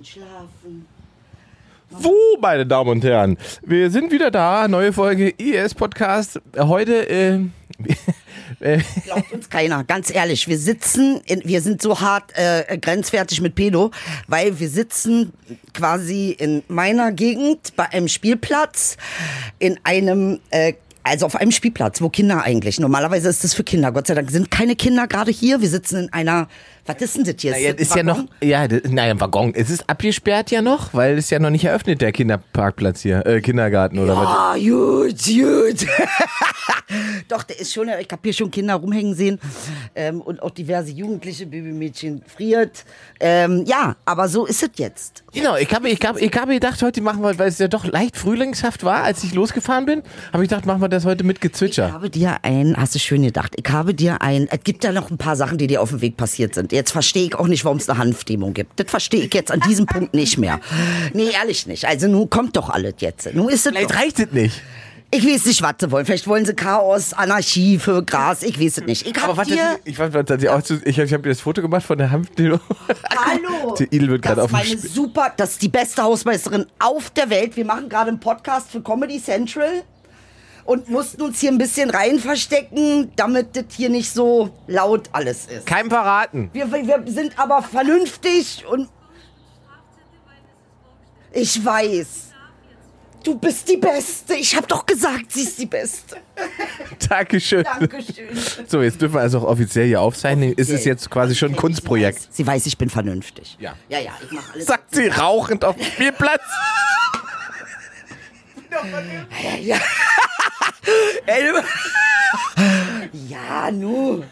Einschlafen. So, meine Damen und Herren, wir sind wieder da. Neue Folge IS Podcast. Heute, äh, äh, Glaubt uns keiner, ganz ehrlich. Wir sitzen, in, wir sind so hart äh, grenzwertig mit Pedo, weil wir sitzen quasi in meiner Gegend bei einem Spielplatz in einem äh, also auf einem Spielplatz, wo Kinder eigentlich. Normalerweise ist das für Kinder. Gott sei Dank sind keine Kinder gerade hier. Wir sitzen in einer. Was ist denn das hier? ja, das ist ja noch, ja, das- naja, Waggon. Es ist abgesperrt ja noch, weil es ja noch nicht eröffnet, der Kinderparkplatz hier, äh, Kindergarten oder was. Ah, gut, gut. Doch, der ist schon, ich habe hier schon Kinder rumhängen sehen ähm, und auch diverse Jugendliche, Babymädchen friert. Ähm, ja, aber so ist es jetzt. Genau, ich habe ich hab, ich hab gedacht, heute machen wir, weil es ja doch leicht frühlingshaft war, als ich losgefahren bin, habe ich gedacht, machen wir das heute mit Ich Gezwitscher. habe dir ein, hast du schön gedacht, ich habe dir ein, es gibt ja noch ein paar Sachen, die dir auf dem Weg passiert sind. Jetzt verstehe ich auch nicht, warum es eine Hanfdemo gibt. Das verstehe ich jetzt an diesem Punkt nicht mehr. Nee, ehrlich nicht. Also nun kommt doch alles jetzt. Nun ist es Vielleicht doch. reicht es nicht. Ich weiß nicht, was sie wollen. Vielleicht wollen sie Chaos, Anarchie für Gras. Ich weiß es nicht. Ich Aber habe warte, dir... ich auch zu, ich, ich habe dir das Foto gemacht von der Hanfdemo. Hallo! Die Idel wird gerade auf meine super, das ist die beste Hausmeisterin auf der Welt. Wir machen gerade einen Podcast für Comedy Central und mussten uns hier ein bisschen rein verstecken, damit das hier nicht so laut alles ist. Kein verraten. Wir, wir sind aber vernünftig und ich weiß. Du bist die Beste. Ich habe doch gesagt, sie ist die Beste. Dankeschön. Dankeschön. So, jetzt dürfen wir also auch offiziell hier aufzeichnen. Es ist Offiziell. jetzt quasi schon ein Kunstprojekt. Sie weiß, ich bin vernünftig. Ja. Ja, ja, ich mache alles. Sagt sie rauchend auf dem Spielplatz. Ja. Ey, ja, nu.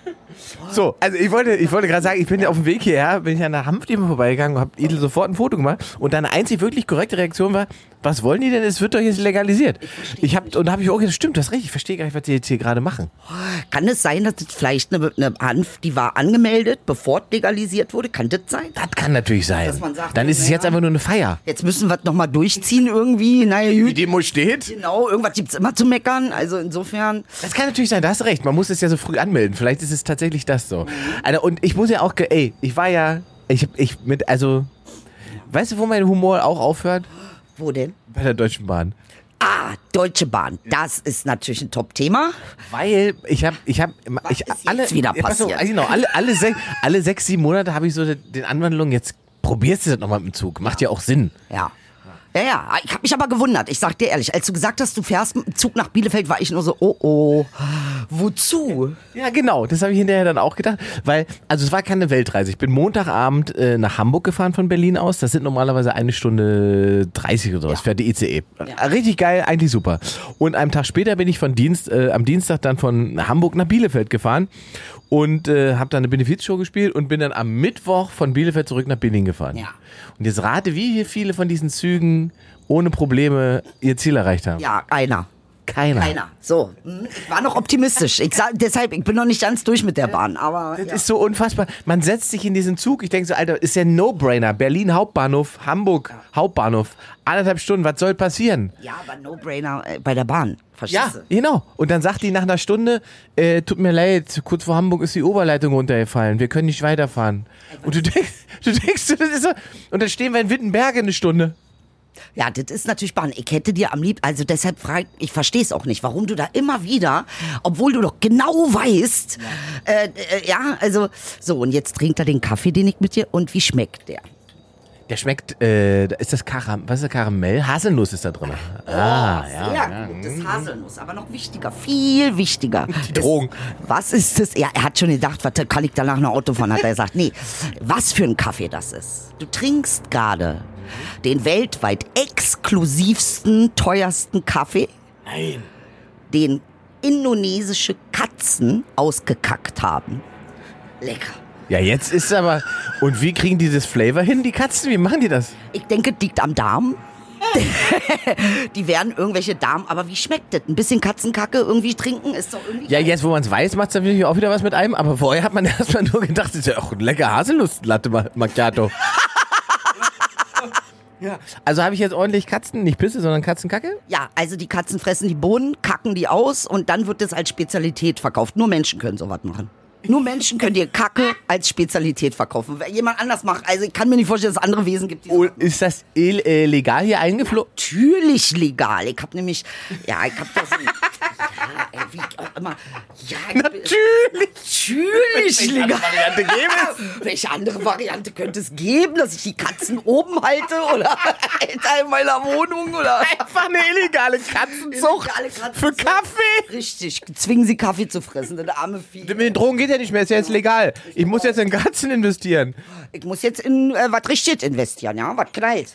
So, also ich wollte, ich wollte gerade sagen, ich bin ja auf dem Weg hierher, bin ich an der Hanfdemo vorbeigegangen und habe Idel sofort ein Foto gemacht und deine einzig wirklich korrekte Reaktion war, was wollen die denn? Es wird doch jetzt legalisiert. Ich habe und da habe ich auch gesagt, stimmt, das ist richtig, ich verstehe gar nicht, was die jetzt hier gerade machen. Kann es sein, dass das vielleicht eine, eine Hanf, die war angemeldet, bevor es legalisiert wurde? Kann das sein? Das kann natürlich sein. Sagt, Dann ist es jetzt einfach nur eine Feier. Jetzt müssen wir es nochmal durchziehen irgendwie. Naja, Die gut. Demo steht. Genau, irgendwas gibt's immer zu meckern. Also insofern. Das kann natürlich sein, da hast du recht. Man muss es ja so früh anmelden. Vielleicht ist es tatsächlich das so. Alter, und ich muss ja auch, ey, ich war ja, ich, ich mit, also, weißt du, wo mein Humor auch aufhört? Wo denn? Bei der Deutschen Bahn. Ah, Deutsche Bahn. Das ist natürlich ein Top-Thema. Weil ich habe, ich habe, ich ist alle, jetzt wieder Ja, pass auf, passiert? Genau, alle, alle, sech, alle sechs, sieben Monate habe ich so den Anwandlung, jetzt probierst du das nochmal mit dem Zug. Macht ja auch Sinn. Ja. Ja, ja. Ich habe mich aber gewundert. Ich sag dir ehrlich, als du gesagt hast, du fährst mit Zug nach Bielefeld, war ich nur so, oh oh. Wozu? Ja, genau, das habe ich hinterher dann auch gedacht, weil, also es war keine Weltreise. Ich bin Montagabend äh, nach Hamburg gefahren von Berlin aus. Das sind normalerweise eine Stunde 30 oder sowas, fährt die ICE. Richtig geil, eigentlich super. Und einen Tag später bin ich von Dienst, äh, am Dienstag dann von Hamburg nach Bielefeld gefahren und äh, habe dann eine Benefizshow gespielt und bin dann am Mittwoch von Bielefeld zurück nach Berlin gefahren. Ja. Und jetzt rate, wie hier viele von diesen Zügen ohne Probleme ihr Ziel erreicht haben. Ja, einer. Keiner. Keiner. So, hm, ich war noch optimistisch. Ich sag, deshalb, ich bin noch nicht ganz durch mit der Bahn, aber. Das ja. ist so unfassbar. Man setzt sich in diesen Zug. Ich denke so, Alter, ist ja ein No-Brainer. Berlin Hauptbahnhof, Hamburg Hauptbahnhof. Anderthalb Stunden, was soll passieren? ja, aber No-Brainer äh, bei der Bahn. Verstehst Ja, genau. Und dann sagt die nach einer Stunde, äh, tut mir leid, kurz vor Hamburg ist die Oberleitung runtergefallen. Wir können nicht weiterfahren. Und du denkst, du denkst, das ist so. Und dann stehen wir in Wittenberg eine Stunde. Ja, das ist natürlich Bahn. Ich hätte dir am liebsten, also deshalb frage ich, verstehe es auch nicht, warum du da immer wieder, obwohl du doch genau weißt, äh, äh, ja, also, so, und jetzt trinkt er den Kaffee, den ich mit dir, und wie schmeckt der? Der schmeckt, äh, da ist das Karam, was ist das Karamell? Haselnuss ist da drin. ah, ja. Sehr gut, das Haselnuss, aber noch wichtiger, viel wichtiger. Die Drogen. Was ist das? Ja, er hat schon gedacht, was kann ich danach noch Auto fahren, hat er gesagt. Nee, was für ein Kaffee das ist. Du trinkst gerade den weltweit exklusivsten, teuersten Kaffee, Nein. den indonesische Katzen ausgekackt haben. Lecker. Ja, jetzt ist aber. Und wie kriegen die das Flavor hin, die Katzen? Wie machen die das? Ich denke, es liegt am Darm. die werden irgendwelche Darm, aber wie schmeckt das? Ein bisschen Katzenkacke irgendwie trinken ist doch irgendwie. Ja, jetzt, wo man es weiß, macht es natürlich auch wieder was mit einem. Aber vorher hat man erstmal nur gedacht, das ist ja auch ein lecker Haselnuss-Latte Ma- Macchiato. ja. Also habe ich jetzt ordentlich Katzen, nicht Pisse, sondern Katzenkacke? Ja, also die Katzen fressen die Bohnen, kacken die aus und dann wird das als Spezialität verkauft. Nur Menschen können sowas machen. Nur Menschen können dir Kacke als Spezialität verkaufen. Wenn jemand anders macht, also ich kann mir nicht vorstellen, dass es andere Wesen gibt, die Und ist das äh, legal hier eingeflogen? natürlich legal. Ich habe nämlich, ja, ich habe das, ja, ey, wie auch immer, ja, Natürlich. natürlich legal. Variante gäbe es? Welche andere Variante könnte es geben, dass ich die Katzen oben halte oder in meiner Wohnung oder Einfach eine illegale Katzenzucht Illegale Katzenzucht. für Kaffee. richtig zwingen sie Kaffee zu fressen, das arme Vieh. Mit den Drogen geht ja nicht mehr, ist ja jetzt legal. Ich muss jetzt in Katzen investieren. Ich muss jetzt in äh, was richtig investieren, ja, was knallt.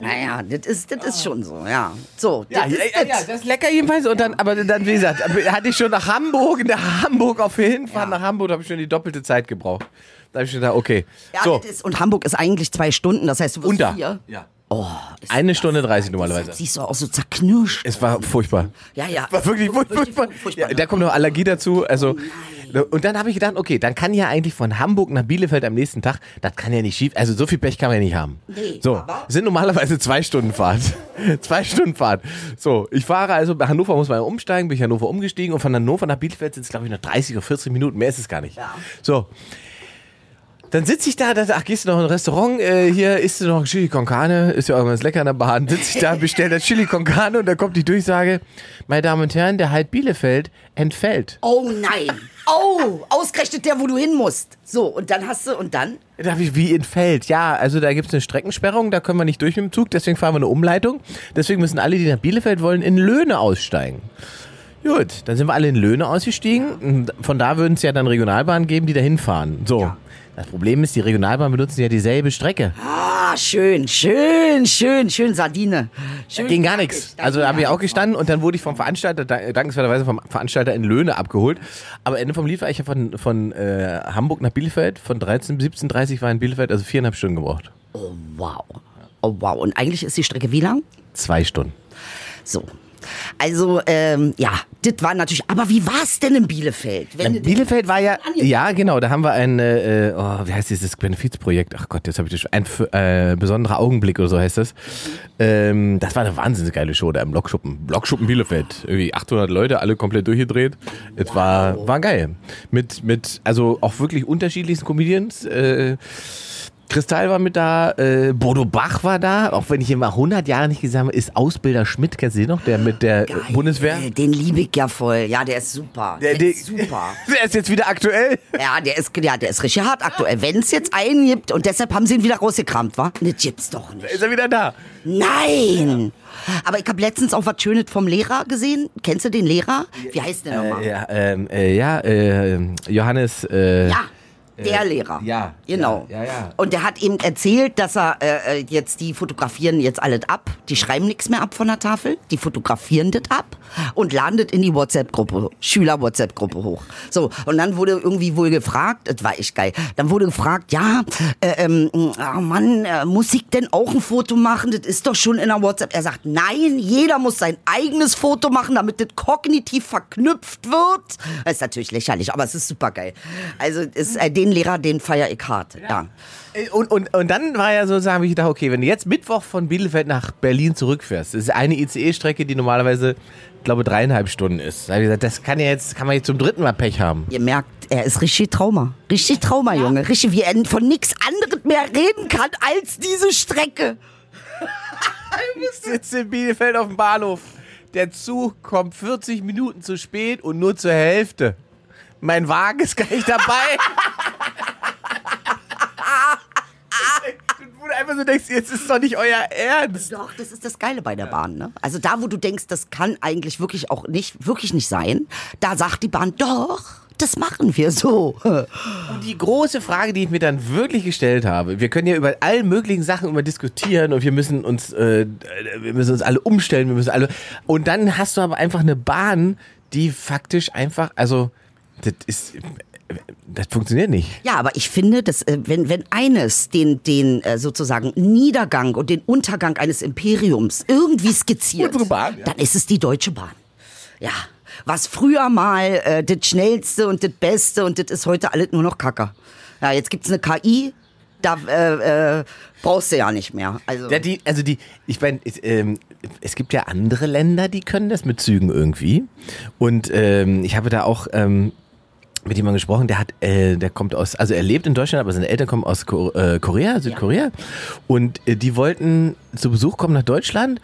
Naja, das ist, das ist schon so, ja. So, das Ja, ist ja, ja, ja, das. ist lecker jedenfalls. Und dann, aber dann, wie gesagt, hatte ich schon nach Hamburg, in der Hamburg auf der Hinfahrt nach Hamburg, habe ich schon die doppelte Zeit gebraucht. Da habe ich schon gedacht, okay. Ja, so, ist, und Hamburg ist eigentlich zwei Stunden, das heißt, du wirst unter. vier. Ja. Oh, Eine Stunde 30 normalerweise. siehst du auch so zerknirscht. Es war furchtbar. Ja, ja. War wirklich furchtbar. Furchtbar, Ja, da kommt noch Allergie dazu. Also, und dann habe ich gedacht, okay, dann kann ja eigentlich von Hamburg nach Bielefeld am nächsten Tag, das kann ja nicht schief. Also so viel Pech kann man ja nicht haben. Nee, so, sind normalerweise zwei Stunden Fahrt. zwei Stunden Fahrt. So, ich fahre also, bei Hannover muss man umsteigen, bin ich Hannover umgestiegen und von Hannover nach Bielefeld sind es, glaube ich, noch 30 oder 40 Minuten. Mehr ist es gar nicht. Ja. So. Dann sitze ich da, da, ach, gehst du noch in ein Restaurant, äh, hier isst du noch ein Chili con Carne, ist ja irgendwas lecker in der Bahn, sitze ich da, bestell das Chili con Carne und dann kommt die Durchsage, meine Damen und Herren, der Halt Bielefeld entfällt. Oh nein. Oh, ausgerechnet der, wo du hin musst. So, und dann hast du, und dann? Da ich, wie entfällt? Ja, also da gibt es eine Streckensperrung, da können wir nicht durch mit dem Zug, deswegen fahren wir eine Umleitung. Deswegen müssen alle, die nach Bielefeld wollen, in Löhne aussteigen. Gut, dann sind wir alle in Löhne ausgestiegen. Von da würden es ja dann Regionalbahnen geben, die dahin fahren. So. Das Problem ist, die Regionalbahnen benutzen ja dieselbe Strecke. Ah, schön, schön, schön, schön Sardine. Schön Ging gar nichts. Also da haben wir auch gestanden und dann wurde ich vom Veranstalter, da- dankenswerterweise vom Veranstalter in Löhne abgeholt. Aber Ende vom Lied war ich ja von, von äh, Hamburg nach Bielefeld, von 13 bis 17.30 war in Bielefeld, also viereinhalb Stunden gebraucht. Oh, wow. Oh, wow. Und eigentlich ist die Strecke wie lang? Zwei Stunden. So. Also, ähm, ja, das war natürlich, aber wie war es denn in Bielefeld? Wenn du- Bielefeld war ja, ja genau, da haben wir ein, äh, oh, wie heißt dieses Benefizprojekt? Ach Gott, jetzt habe ich das ein äh, besonderer Augenblick oder so heißt das. Ähm, das war eine wahnsinnig geile Show da im Blockschuppen. Blockschuppen Bielefeld. Irgendwie 800 Leute, alle komplett durchgedreht. Es war, war geil. Mit, mit, also auch wirklich unterschiedlichsten Comedians. Äh, Kristall war mit da, äh, Bodo Bach war da, auch wenn ich ihn mal 100 Jahre nicht gesehen habe, ist Ausbilder Schmidt, kennst du den noch, der mit der äh, Geil. Bundeswehr? Den liebe ich ja voll. Ja, der ist super. Der, Der- ist super. Der ist jetzt wieder aktuell. Ja, der ist, ja, der ist richtig hart aktuell. Wenn es jetzt einen gibt und deshalb haben sie ihn wieder rausgekramt, wa? Das gibt's doch nicht. Ist er wieder da? Nein! Aber ich habe letztens auch was Schönes vom Lehrer gesehen. Kennst du den Lehrer? Wie heißt der nochmal? Äh, ja, ähm, äh, ja äh, Johannes. Äh, Ja, der Lehrer. ja, Genau. ja, ja, ja. Und der hat eben erzählt, dass er äh, äh, jetzt, die fotografieren jetzt alles ab. Die schreiben nichts mehr ab von der Tafel. Die fotografieren das ab und laden das in die WhatsApp-Gruppe, Schüler-WhatsApp-Gruppe hoch. So, und dann wurde irgendwie wohl gefragt, das war echt geil, dann wurde gefragt, ja, äh, ähm, oh Mann, äh, muss ich denn auch ein Foto machen? Das ist doch schon in der WhatsApp. Er sagt, nein, jeder muss sein eigenes Foto machen, damit das kognitiv verknüpft wird. Das ist natürlich lächerlich, aber es ist super geil. Also ist, äh, den Lehrer, den feier ich hart. Ja. Äh, Und, und, und dann war ja so, sagen ich gedacht, okay, wenn du jetzt Mittwoch von Bielefeld nach Berlin zurückfährst, das ist eine ICE-Strecke, die normalerweise, ich glaube, dreieinhalb Stunden ist. Da hab ich gesagt, das kann ja jetzt, kann man jetzt zum dritten Mal Pech haben. Ihr merkt, er ist richtig Trauma. Richtig Trauma, Junge. Richtig, wie er von nichts anderem mehr reden kann als diese Strecke. Ich sitze in Bielefeld auf dem Bahnhof. Der Zug kommt 40 Minuten zu spät und nur zur Hälfte. Mein Wagen ist gar nicht dabei. Wo du einfach so denkst, jetzt ist doch nicht euer Ernst. Doch, das ist das Geile bei der Bahn, ne? Also da, wo du denkst, das kann eigentlich wirklich auch nicht, wirklich nicht sein, da sagt die Bahn, doch, das machen wir so. Und die große Frage, die ich mir dann wirklich gestellt habe, wir können ja über all möglichen Sachen immer diskutieren und wir müssen uns, äh, wir müssen uns alle umstellen, wir müssen alle. Und dann hast du aber einfach eine Bahn, die faktisch einfach, also das ist, das funktioniert nicht. Ja, aber ich finde, dass äh, wenn, wenn eines den, den äh, sozusagen Niedergang und den Untergang eines Imperiums irgendwie skizziert, Bahn, ja. dann ist es die Deutsche Bahn. Ja. Was früher mal äh, das Schnellste und das Beste und das ist heute alles nur noch Kacker. Ja, jetzt gibt's eine KI, da äh, äh, brauchst du ja nicht mehr. Also, Ja, die, also die, ich meine, es, ähm, es gibt ja andere Länder, die können das mit Zügen irgendwie. Und ähm, ich habe da auch ähm, mit jemandem gesprochen, der hat, äh, der kommt aus, also er lebt in Deutschland, aber seine Eltern kommen aus Ko äh, Korea, Südkorea. Und äh, die wollten zu Besuch kommen nach Deutschland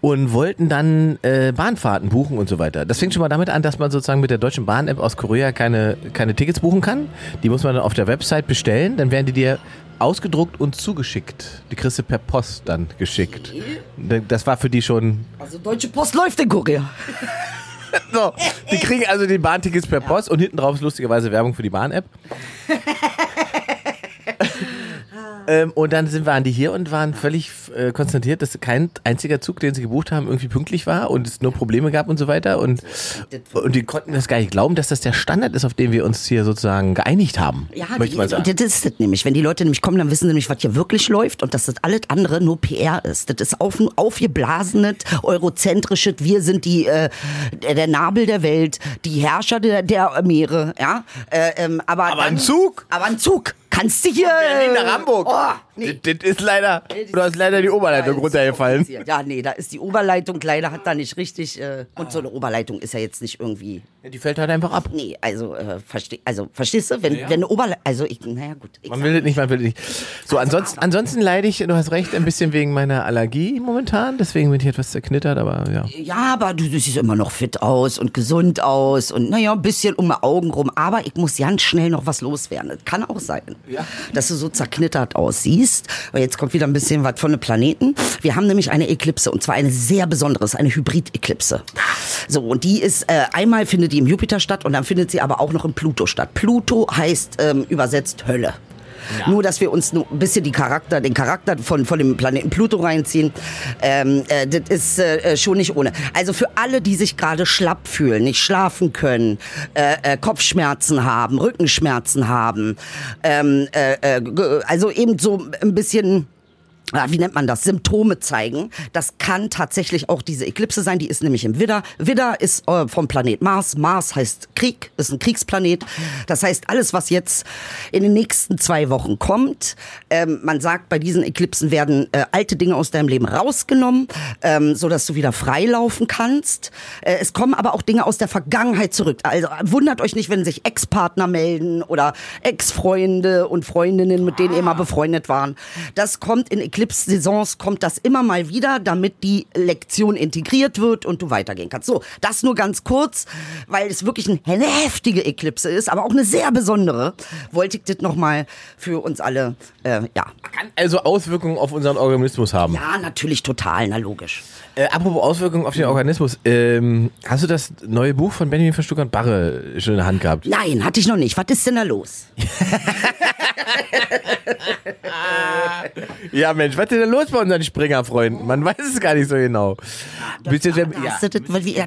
und wollten dann äh, Bahnfahrten buchen und so weiter. Das fängt schon mal damit an, dass man sozusagen mit der deutschen Bahn-App aus Korea keine, keine Tickets buchen kann. Die muss man dann auf der Website bestellen, dann werden die dir ausgedruckt und zugeschickt. Die kriegst du per Post dann geschickt. Das war für die schon. Also Deutsche Post läuft in Korea. So, die kriegen also die Bahntickets per Post und hinten drauf ist lustigerweise Werbung für die Bahn-App. Ähm, und dann sind, waren die hier und waren völlig äh, konstatiert, dass kein einziger Zug, den sie gebucht haben, irgendwie pünktlich war und es nur Probleme gab und so weiter. Und, und die konnten das gar nicht glauben, dass das der Standard ist, auf den wir uns hier sozusagen geeinigt haben. Ja, möchte man sagen. das ist das nämlich. Wenn die Leute nämlich kommen, dann wissen sie nämlich, was hier wirklich läuft und dass das alles andere nur PR ist. Das ist auf, aufgeblasenes, eurozentrisches, wir sind die, äh, der Nabel der Welt, die Herrscher der, der Meere, ja. Äh, ähm, aber, aber dann, ein Zug? Aber ein Zug. Kannst du hier. Berlin nach Hamburg. Oh, nee. das, das, ist leider. Du hast leider die Oberleitung runtergefallen. Ja, nee, da ist die Oberleitung leider hat da nicht richtig. Äh, und so eine Oberleitung ist ja jetzt nicht irgendwie. Ja, die fällt halt einfach ab. Nee, also, äh, versteh, also verstehst du, wenn, ja, ja. wenn eine Oberleitung. Also, ich, naja, gut. Man will es nicht, man will es nicht. So, also, ansonsten, ansonsten leide ich, du hast recht, ein bisschen wegen meiner Allergie momentan. Deswegen bin ich etwas zerknittert, aber ja. Ja, aber du, du siehst immer noch fit aus und gesund aus und naja, ein bisschen um die Augen rum. Aber ich muss ganz schnell noch was loswerden. Das kann auch sein dass du so zerknittert aussiehst. Aber jetzt kommt wieder ein bisschen was von den Planeten. Wir haben nämlich eine Eklipse und zwar eine sehr besondere, eine Hybrid-Eklipse. So, und die ist, äh, einmal findet die im Jupiter statt und dann findet sie aber auch noch im Pluto statt. Pluto heißt ähm, übersetzt Hölle. Ja. Nur, dass wir uns ein bisschen die Charakter, den Charakter von, von dem Planeten Pluto reinziehen, ähm, äh, das ist äh, schon nicht ohne. Also für alle, die sich gerade schlapp fühlen, nicht schlafen können, äh, äh, Kopfschmerzen haben, Rückenschmerzen haben, ähm, äh, äh, also eben so ein bisschen wie nennt man das, Symptome zeigen. Das kann tatsächlich auch diese Eklipse sein, die ist nämlich im Widder. Widder ist äh, vom Planet Mars. Mars heißt Krieg, ist ein Kriegsplanet. Das heißt, alles, was jetzt in den nächsten zwei Wochen kommt, ähm, man sagt, bei diesen Eklipsen werden äh, alte Dinge aus deinem Leben rausgenommen, ähm, so dass du wieder freilaufen kannst. Äh, es kommen aber auch Dinge aus der Vergangenheit zurück. Also wundert euch nicht, wenn sich Ex-Partner melden oder Ex-Freunde und Freundinnen, mit denen ihr mal befreundet waren. Das kommt in Eklipsen Eclipse-Saisons kommt das immer mal wieder, damit die Lektion integriert wird und du weitergehen kannst. So, das nur ganz kurz, weil es wirklich eine heftige Eklipse ist, aber auch eine sehr besondere. Wollte ich das nochmal für uns alle, äh, ja. Kann also Auswirkungen auf unseren Organismus haben? Ja, natürlich total, na logisch. Äh, apropos Auswirkungen auf den Organismus, ähm, hast du das neue Buch von Benjamin von Stuttgart-Barre schon in der Hand gehabt? Nein, hatte ich noch nicht. Was ist denn da los? ja, Mensch, was ist denn los bei unseren Springerfreunden? Man weiß es gar nicht so genau. Das, ja, das, das,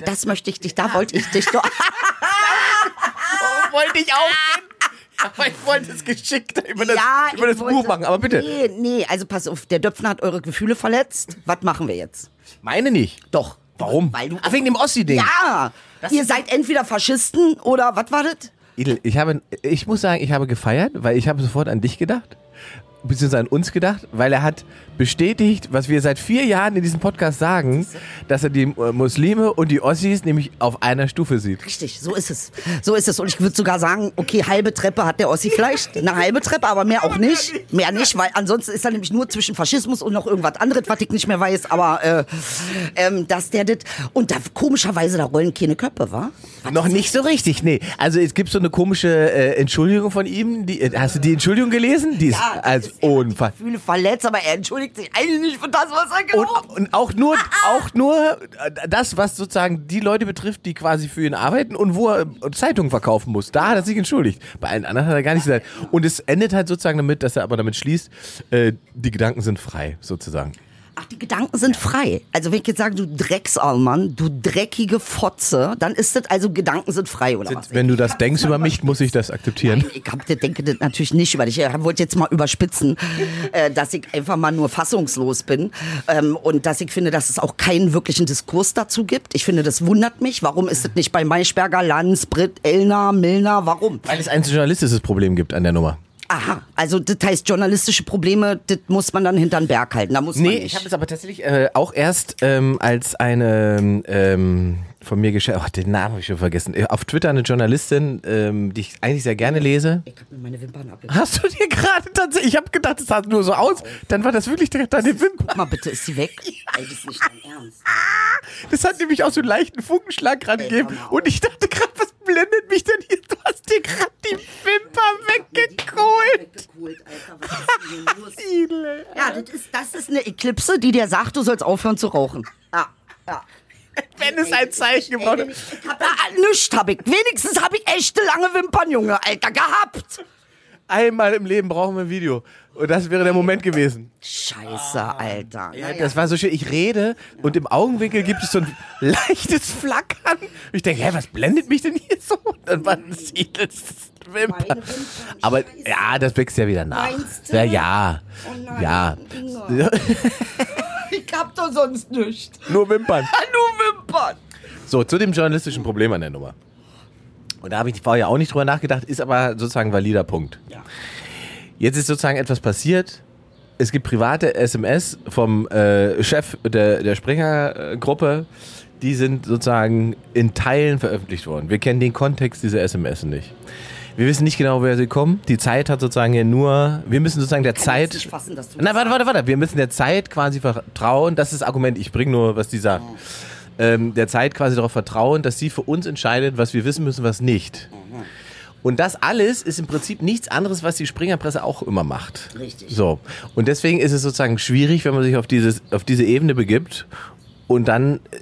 das möchte ich dich, da wollte ich dich doch. wollte ich auch. Aber ich wollte es geschickt über das, ja, über das Buch machen, aber bitte. Nee, nee, also pass auf, der Döpfner hat eure Gefühle verletzt. Was machen wir jetzt? Meine nicht. Doch. Warum? Weil du Ach, wegen dem Ossi-Ding. Ja! Das Ihr seid entweder Faschisten oder was war das? Ich, habe, ich muss sagen, ich habe gefeiert, weil ich habe sofort an dich gedacht beziehungsweise an uns gedacht, weil er hat bestätigt, was wir seit vier Jahren in diesem Podcast sagen, dass er die äh, Muslime und die Ossis nämlich auf einer Stufe sieht. Richtig, so ist es. So ist es. Und ich würde sogar sagen, okay, halbe Treppe hat der Ossi vielleicht, eine halbe Treppe, aber mehr auch nicht. Mehr nicht, weil ansonsten ist er nämlich nur zwischen Faschismus und noch irgendwas anderes, was ich nicht mehr weiß. Aber äh, ähm, dass der das und da komischerweise da rollen keine Köpfe, wa? Noch nicht so richtig, nee. Also es gibt so eine komische äh, Entschuldigung von ihm. Die, äh, hast du die Entschuldigung gelesen? Die ist ja, also unfassbar. Gefühle verletzt, aber er entschuldigt sich eigentlich nicht für das, was er gemacht und, und auch nur, auch nur äh, das, was sozusagen die Leute betrifft, die quasi für ihn arbeiten und wo er Zeitungen verkaufen muss. Da hat er sich entschuldigt. Bei allen anderen hat er gar nicht gesagt. Und es endet halt sozusagen damit, dass er aber damit schließt, äh, die Gedanken sind frei, sozusagen. Ach, die Gedanken sind frei. Also wenn ich jetzt sage, du Drecksallmann, du dreckige Fotze, dann ist das also Gedanken sind frei oder was? Wenn du das denkst über mich, muss ich das akzeptieren. Nein, ich hab, denke das natürlich nicht über dich. Ich wollte jetzt mal überspitzen, äh, dass ich einfach mal nur fassungslos bin ähm, und dass ich finde, dass es auch keinen wirklichen Diskurs dazu gibt. Ich finde, das wundert mich. Warum ist das nicht bei Maischberger, Lanz, Britt, Elner, Milner? Warum? Weil es ein journalistisches Problem gibt an der Nummer. Aha, also das heißt, journalistische Probleme, das muss man dann hinter den Berg halten. Da muss man Nee, nicht. ich habe es aber tatsächlich äh, auch erst ähm, als eine ähm, von mir geschätzt, oh, den Namen habe ich schon vergessen, Äh, auf Twitter eine Journalistin, ähm, die ich eigentlich sehr gerne lese. ich hab mir meine Wimpern abgekriegt. Hast du dir gerade tatsächlich, ich habe gedacht, das sah nur so aus, dann war das wirklich direkt deine Wimpern. Guck mal bitte, ist sie weg? Ey, das ist nicht dein Ernst. Das hat nämlich auch so einen leichten Funkenschlag gerade gegeben. Und ich dachte gerade, was blendet mich denn hier? Du hast dir gerade die Wimper weggeholt. Weggeholt, Alter. Was ist denn hier los? Idle. Ja, das ist, das ist eine Eklipse, die dir sagt, du sollst aufhören zu rauchen. Ja, ja. Wenn es ein Zeichen gebraucht hat. Ich hab ja nichts hab ich. Wenigstens hab ich echte lange Wimpern, Junge, Alter, gehabt. Einmal im Leben brauchen wir ein Video. Und das wäre der Moment gewesen. Scheiße, Alter. Ja, das war so schön. Ich rede und im Augenwinkel gibt es so ein leichtes Flackern. Und ich denke, hä, was blendet mich denn hier so? Und dann war das Idles Wimper. Aber ja, das wächst ja wieder nach. Meinst du? Ja, ja. Oh nein, ja. Ich hab doch sonst nichts. Nur Wimpern. Nur Wimpern. So, zu dem journalistischen Problem an der Nummer. Und da habe ich vorher auch nicht drüber nachgedacht, ist aber sozusagen ein valider Punkt. Ja. Jetzt ist sozusagen etwas passiert. Es gibt private SMS vom äh, Chef der, der Springer-Gruppe. Die sind sozusagen in Teilen veröffentlicht worden. Wir kennen den Kontext dieser SMS nicht. Wir wissen nicht genau, woher sie kommen. Die Zeit hat sozusagen ja nur, wir müssen sozusagen der Zeit. nicht fassen, dass du Nein, warte, warte, warte. Wir müssen der Zeit quasi vertrauen. Das ist das Argument. Ich bringe nur, was die sagt. Ähm, der Zeit quasi darauf vertrauen, dass sie für uns entscheidet, was wir wissen müssen, was nicht. Und das alles ist im Prinzip nichts anderes, was die Springerpresse auch immer macht. Richtig. So. Und deswegen ist es sozusagen schwierig, wenn man sich auf, dieses, auf diese Ebene begibt und dann, äh,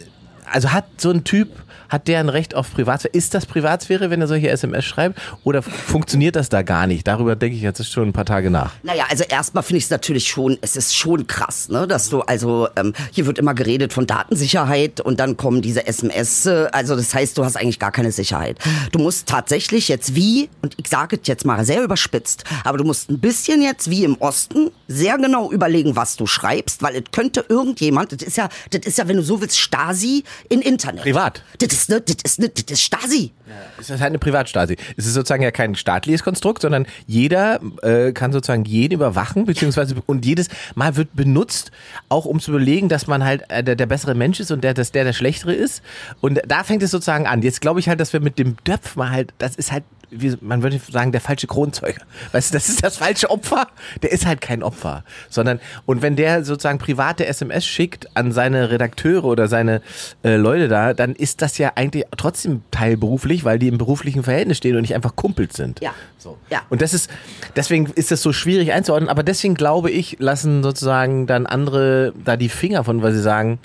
also hat so ein Typ, hat der ein Recht auf Privatsphäre? Ist das Privatsphäre, wenn er solche SMS schreibt? Oder funktioniert das da gar nicht? Darüber denke ich jetzt schon ein paar Tage nach. Naja, also erstmal finde ich es natürlich schon, es ist schon krass, ne, dass du, also ähm, hier wird immer geredet von Datensicherheit und dann kommen diese SMS, äh, also das heißt, du hast eigentlich gar keine Sicherheit. Du musst tatsächlich jetzt wie, und ich sage es jetzt mal sehr überspitzt, aber du musst ein bisschen jetzt wie im Osten sehr genau überlegen, was du schreibst, weil es könnte irgendjemand, das ist ja, das ist ja, wenn du so willst, Stasi in Internet. Privat. Das ist, ne, das ist, ne, das ist Stasi. Es ist halt eine Privatstasi. Es ist sozusagen ja kein staatliches Konstrukt, sondern jeder äh, kann sozusagen jeden überwachen, beziehungsweise und jedes Mal wird benutzt, auch um zu überlegen, dass man halt äh, der, der bessere Mensch ist und der, dass der der schlechtere ist. Und da fängt es sozusagen an. Jetzt glaube ich halt, dass wir mit dem Döpf mal halt, das ist halt, wie, man würde sagen, der falsche Kronzeuge. Weißt du, das ist das falsche Opfer. Der ist halt kein Opfer, sondern und wenn der sozusagen private SMS schickt an seine Redakteure oder seine äh, Leute da, dann ist das ja eigentlich trotzdem teilberuflich, weil die im beruflichen Verhältnis stehen und nicht einfach Kumpels sind. Ja. So. Ja. Und das ist, deswegen ist das so schwierig einzuordnen, aber deswegen glaube ich, lassen sozusagen dann andere da die Finger von, weil sie sagen,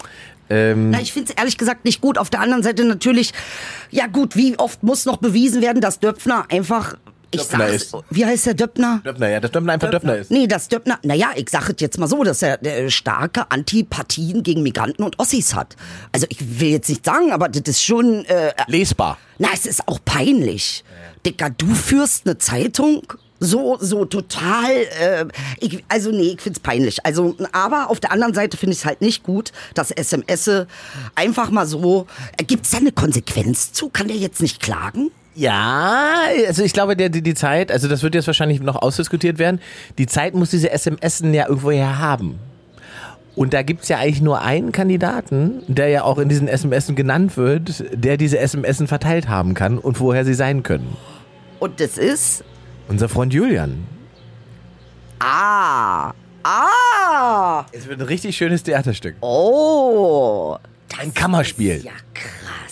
ähm, Na, ich finde es ehrlich gesagt nicht gut. Auf der anderen Seite natürlich, ja gut, wie oft muss noch bewiesen werden, dass Döpfner einfach, ich Döpfner sag's, ist. wie heißt der Döpfner? Döpfner, ja, dass Döpfner einfach Döpfner ist. Nee, das Döpfner, naja, ich sag es jetzt mal so, dass er äh, starke Antipathien gegen Migranten und Ossis hat. Also ich will jetzt nicht sagen, aber das ist schon, äh, Lesbar. na, es ist auch peinlich. Dicker, du führst eine Zeitung so, so total, äh, ich, also nee, ich find's peinlich. Also, aber auf der anderen Seite finde ich es halt nicht gut, dass SMS einfach mal so, äh, gibt's da eine Konsequenz zu? Kann der jetzt nicht klagen? Ja, also ich glaube, der, die, die Zeit, also das wird jetzt wahrscheinlich noch ausdiskutiert werden, die Zeit muss diese SMS ja irgendwoher haben. Und da gibt's ja eigentlich nur einen Kandidaten, der ja auch in diesen SMS genannt wird, der diese SMS verteilt haben kann und woher sie sein können. Und das ist, Unser Freund Julian. ah, ah, Es wird ein richtig schönes Theaterstück. oh. Ein Kammerspiel. ist ja krass.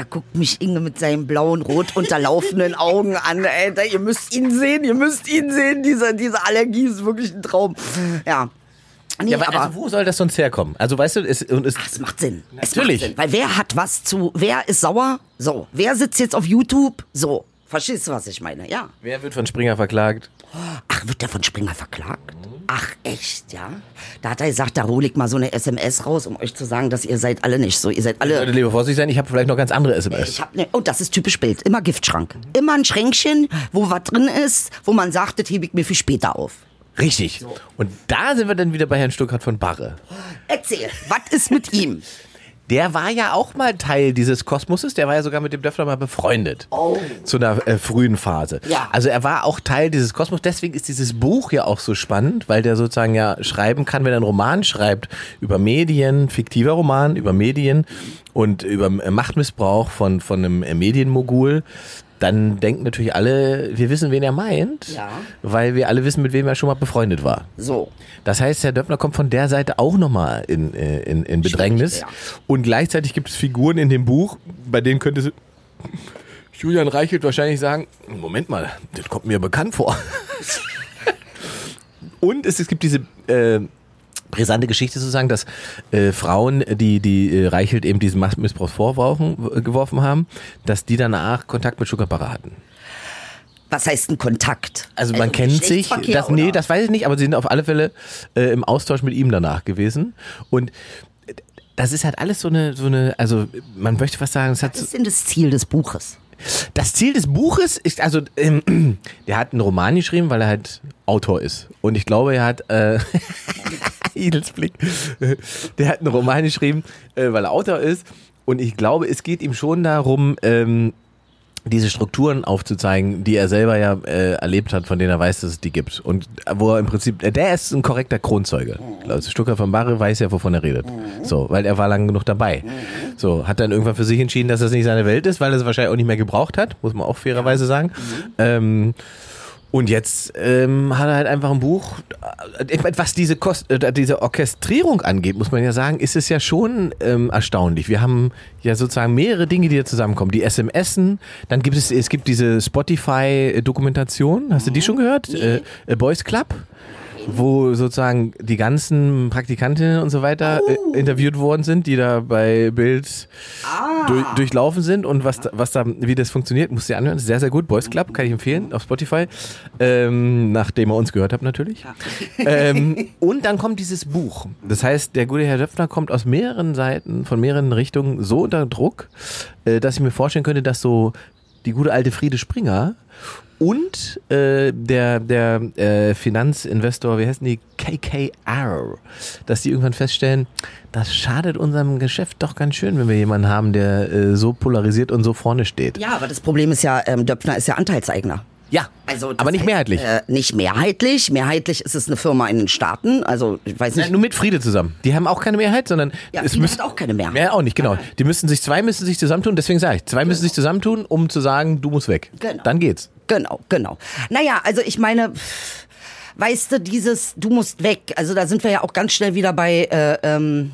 Da guckt mich Inge mit seinen blauen, rot unterlaufenden Augen an. Alter, ihr müsst ihn sehen, ihr müsst ihn sehen. Diese, diese Allergie ist wirklich ein Traum. Ja. Nee, Ja, aber, aber also wo soll das sonst herkommen? Also weißt du, es, und es, es macht Sinn. Es Natürlich. Macht Sinn. Weil wer hat was zu, wer ist sauer? So. Wer sitzt jetzt auf YouTube? So. Verstehst du, was ich meine? Ja. wer wird von Springer verklagt? Ach, wird der von Springer verklagt? Ach, echt, ja? Da hat er gesagt, da hole ich mal so eine SMS raus, um euch zu sagen, dass ihr seid alle nicht so. Ihr seid alle. Leute, lieber vorsichtig sein, ich habe vielleicht noch ganz andere SMS. Ich hab ne, oh, das ist typisch Bild. Immer Giftschrank. Immer ein Schränkchen, wo was drin ist, wo man sagt, das hebe ich mir für später auf. Richtig. Und da sind wir dann wieder bei Herrn Stuckert von Barre. Erzähl, was ist mit ihm? Der war ja auch mal Teil dieses Kosmoses, der war ja sogar mit dem Döffler mal befreundet. Oh. Zu einer äh, frühen Phase. Ja. Also er war auch Teil dieses Kosmos, deswegen ist dieses Buch ja auch so spannend, weil der sozusagen ja schreiben kann, wenn er einen Roman schreibt über Medien, fiktiver Roman über Medien und über äh, Machtmissbrauch von, von einem äh, Medienmogul, dann denken natürlich alle, wir wissen, wen er meint, Ja. weil wir alle wissen, mit wem er schon mal befreundet war. So. Das heißt, Herr Döpfner kommt von der Seite auch nochmal in, äh, in, in Bedrängnis. ja. Und gleichzeitig gibt es Figuren in dem Buch, bei denen könnte Julian Reichelt wahrscheinlich sagen, Moment mal, das kommt mir bekannt vor. Und es, es gibt diese äh, brisante Geschichte sozusagen, dass äh, Frauen, die, die äh, Reichelt eben diesen Machtmissbrauch vorworfen, äh, geworfen haben, dass die danach Kontakt mit Sugarbarre hatten. Was heißt ein Kontakt? Also man kennt sich, das, nee, oder? das weiß ich nicht, aber sie sind auf alle Fälle äh, im Austausch mit ihm danach gewesen. Und das ist halt alles so eine, so eine, also man möchte fast sagen, es hat Was so, ist denn das Ziel des Buches? Das Ziel des Buches ist, also ähm, der hat einen Roman geschrieben, weil er halt Autor ist. Und ich glaube, er hat äh, Idels Blick, der hat einen Roman geschrieben, äh, weil er Autor ist. Und ich glaube, es geht ihm schon darum, ähm, diese Strukturen aufzuzeigen, die er selber ja äh, erlebt hat, von denen er weiß, dass es die gibt. Und wo er im Prinzip, äh, der ist ein korrekter Kronzeuge. Also Stucker von Barre weiß ja, wovon er redet. So, weil er war lang genug dabei. So, hat dann irgendwann für sich entschieden, dass das nicht seine Welt ist, weil er es wahrscheinlich auch nicht mehr gebraucht hat, muss man auch fairerweise sagen. Ähm, und jetzt ähm, hat er halt einfach ein Buch. äh, ich meine, Was diese, Kost äh, diese Orchestrierung angeht, muss man ja sagen, ist es ja schon ähm, erstaunlich. Wir haben ja sozusagen mehrere Dinge, die da zusammenkommen. Die SMSen, dann gibt es, es gibt diese Spotify-Dokumentation. Hast du die schon gehört? Äh, äh, Boys Club? Wo sozusagen die ganzen Praktikantinnen und so weiter äh, interviewt worden sind, die da bei Bild durch, durchlaufen sind und was, da- was da, wie das funktioniert, musst du dir anhören. Sehr, sehr gut. Boys Club kann ich empfehlen auf Spotify. Ähm, nachdem ihr uns gehört habt, natürlich. ähm, und dann kommt dieses Buch. Das heißt, der gute Herr Döpfner kommt aus mehreren Seiten, von mehreren Richtungen so unter Druck, äh, dass ich mir vorstellen könnte, dass so die gute alte Friede Springer und äh, der, der äh, Finanzinvestor, wie heißen die? KKR, dass die irgendwann feststellen, das schadet unserem Geschäft doch ganz schön, wenn wir jemanden haben, der äh, so polarisiert und so vorne steht. Ja, aber das Problem ist ja, ähm, Döpfner ist ja Anteilseigner. Ja, Also, aber nicht heißt, mehrheitlich. Äh, nicht mehrheitlich. Mehrheitlich ist es eine Firma in den Staaten. Also ich weiß nicht. Nein, nur mit Friede zusammen. Die haben auch keine Mehrheit, sondern ja, es müssen auch keine Mehrheit. Mehr auch nicht, genau. Die müssen sich, zwei müssen sich zusammentun, deswegen sage ich, zwei müssen sich zusammentun, um zu sagen, du musst weg. Genau. Dann geht's. Genau, genau. Naja, also ich meine, weißt du, dieses, du musst weg. Also da sind wir ja auch ganz schnell wieder bei, äh, ähm,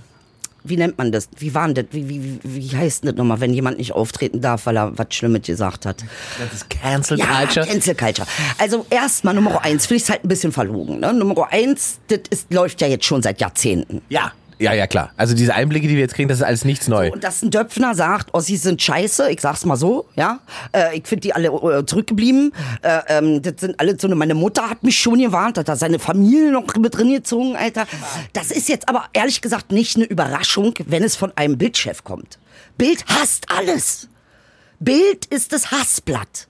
wie nennt man das? Wie war denn das? Wie, wie, wie, heißt denn das nochmal, wenn jemand nicht auftreten darf, weil er was Schlimmes gesagt hat? Das ist Cancel Ja, Culture. Cancel Culture. Also erstmal Nummer eins, finde ich halt ein bisschen verlogen. Ne? Nummer eins, das ist, läuft ja jetzt schon seit Jahrzehnten. Ja. Ja, ja, klar. Also diese Einblicke, die wir jetzt kriegen, das ist alles nichts neu. Und dass ein Döpfner sagt, Ossis sind scheiße, ich sag's mal so, ja. Äh, ich finde die alle äh, zurückgeblieben. Äh, ähm, das sind alle so eine, meine Mutter hat mich schon gewarnt, hat da seine Familie noch mit drin gezogen, Alter. Das ist jetzt aber ehrlich gesagt nicht eine Überraschung, wenn es von einem Bildchef kommt. Bild hasst alles. Bild ist das Hassblatt.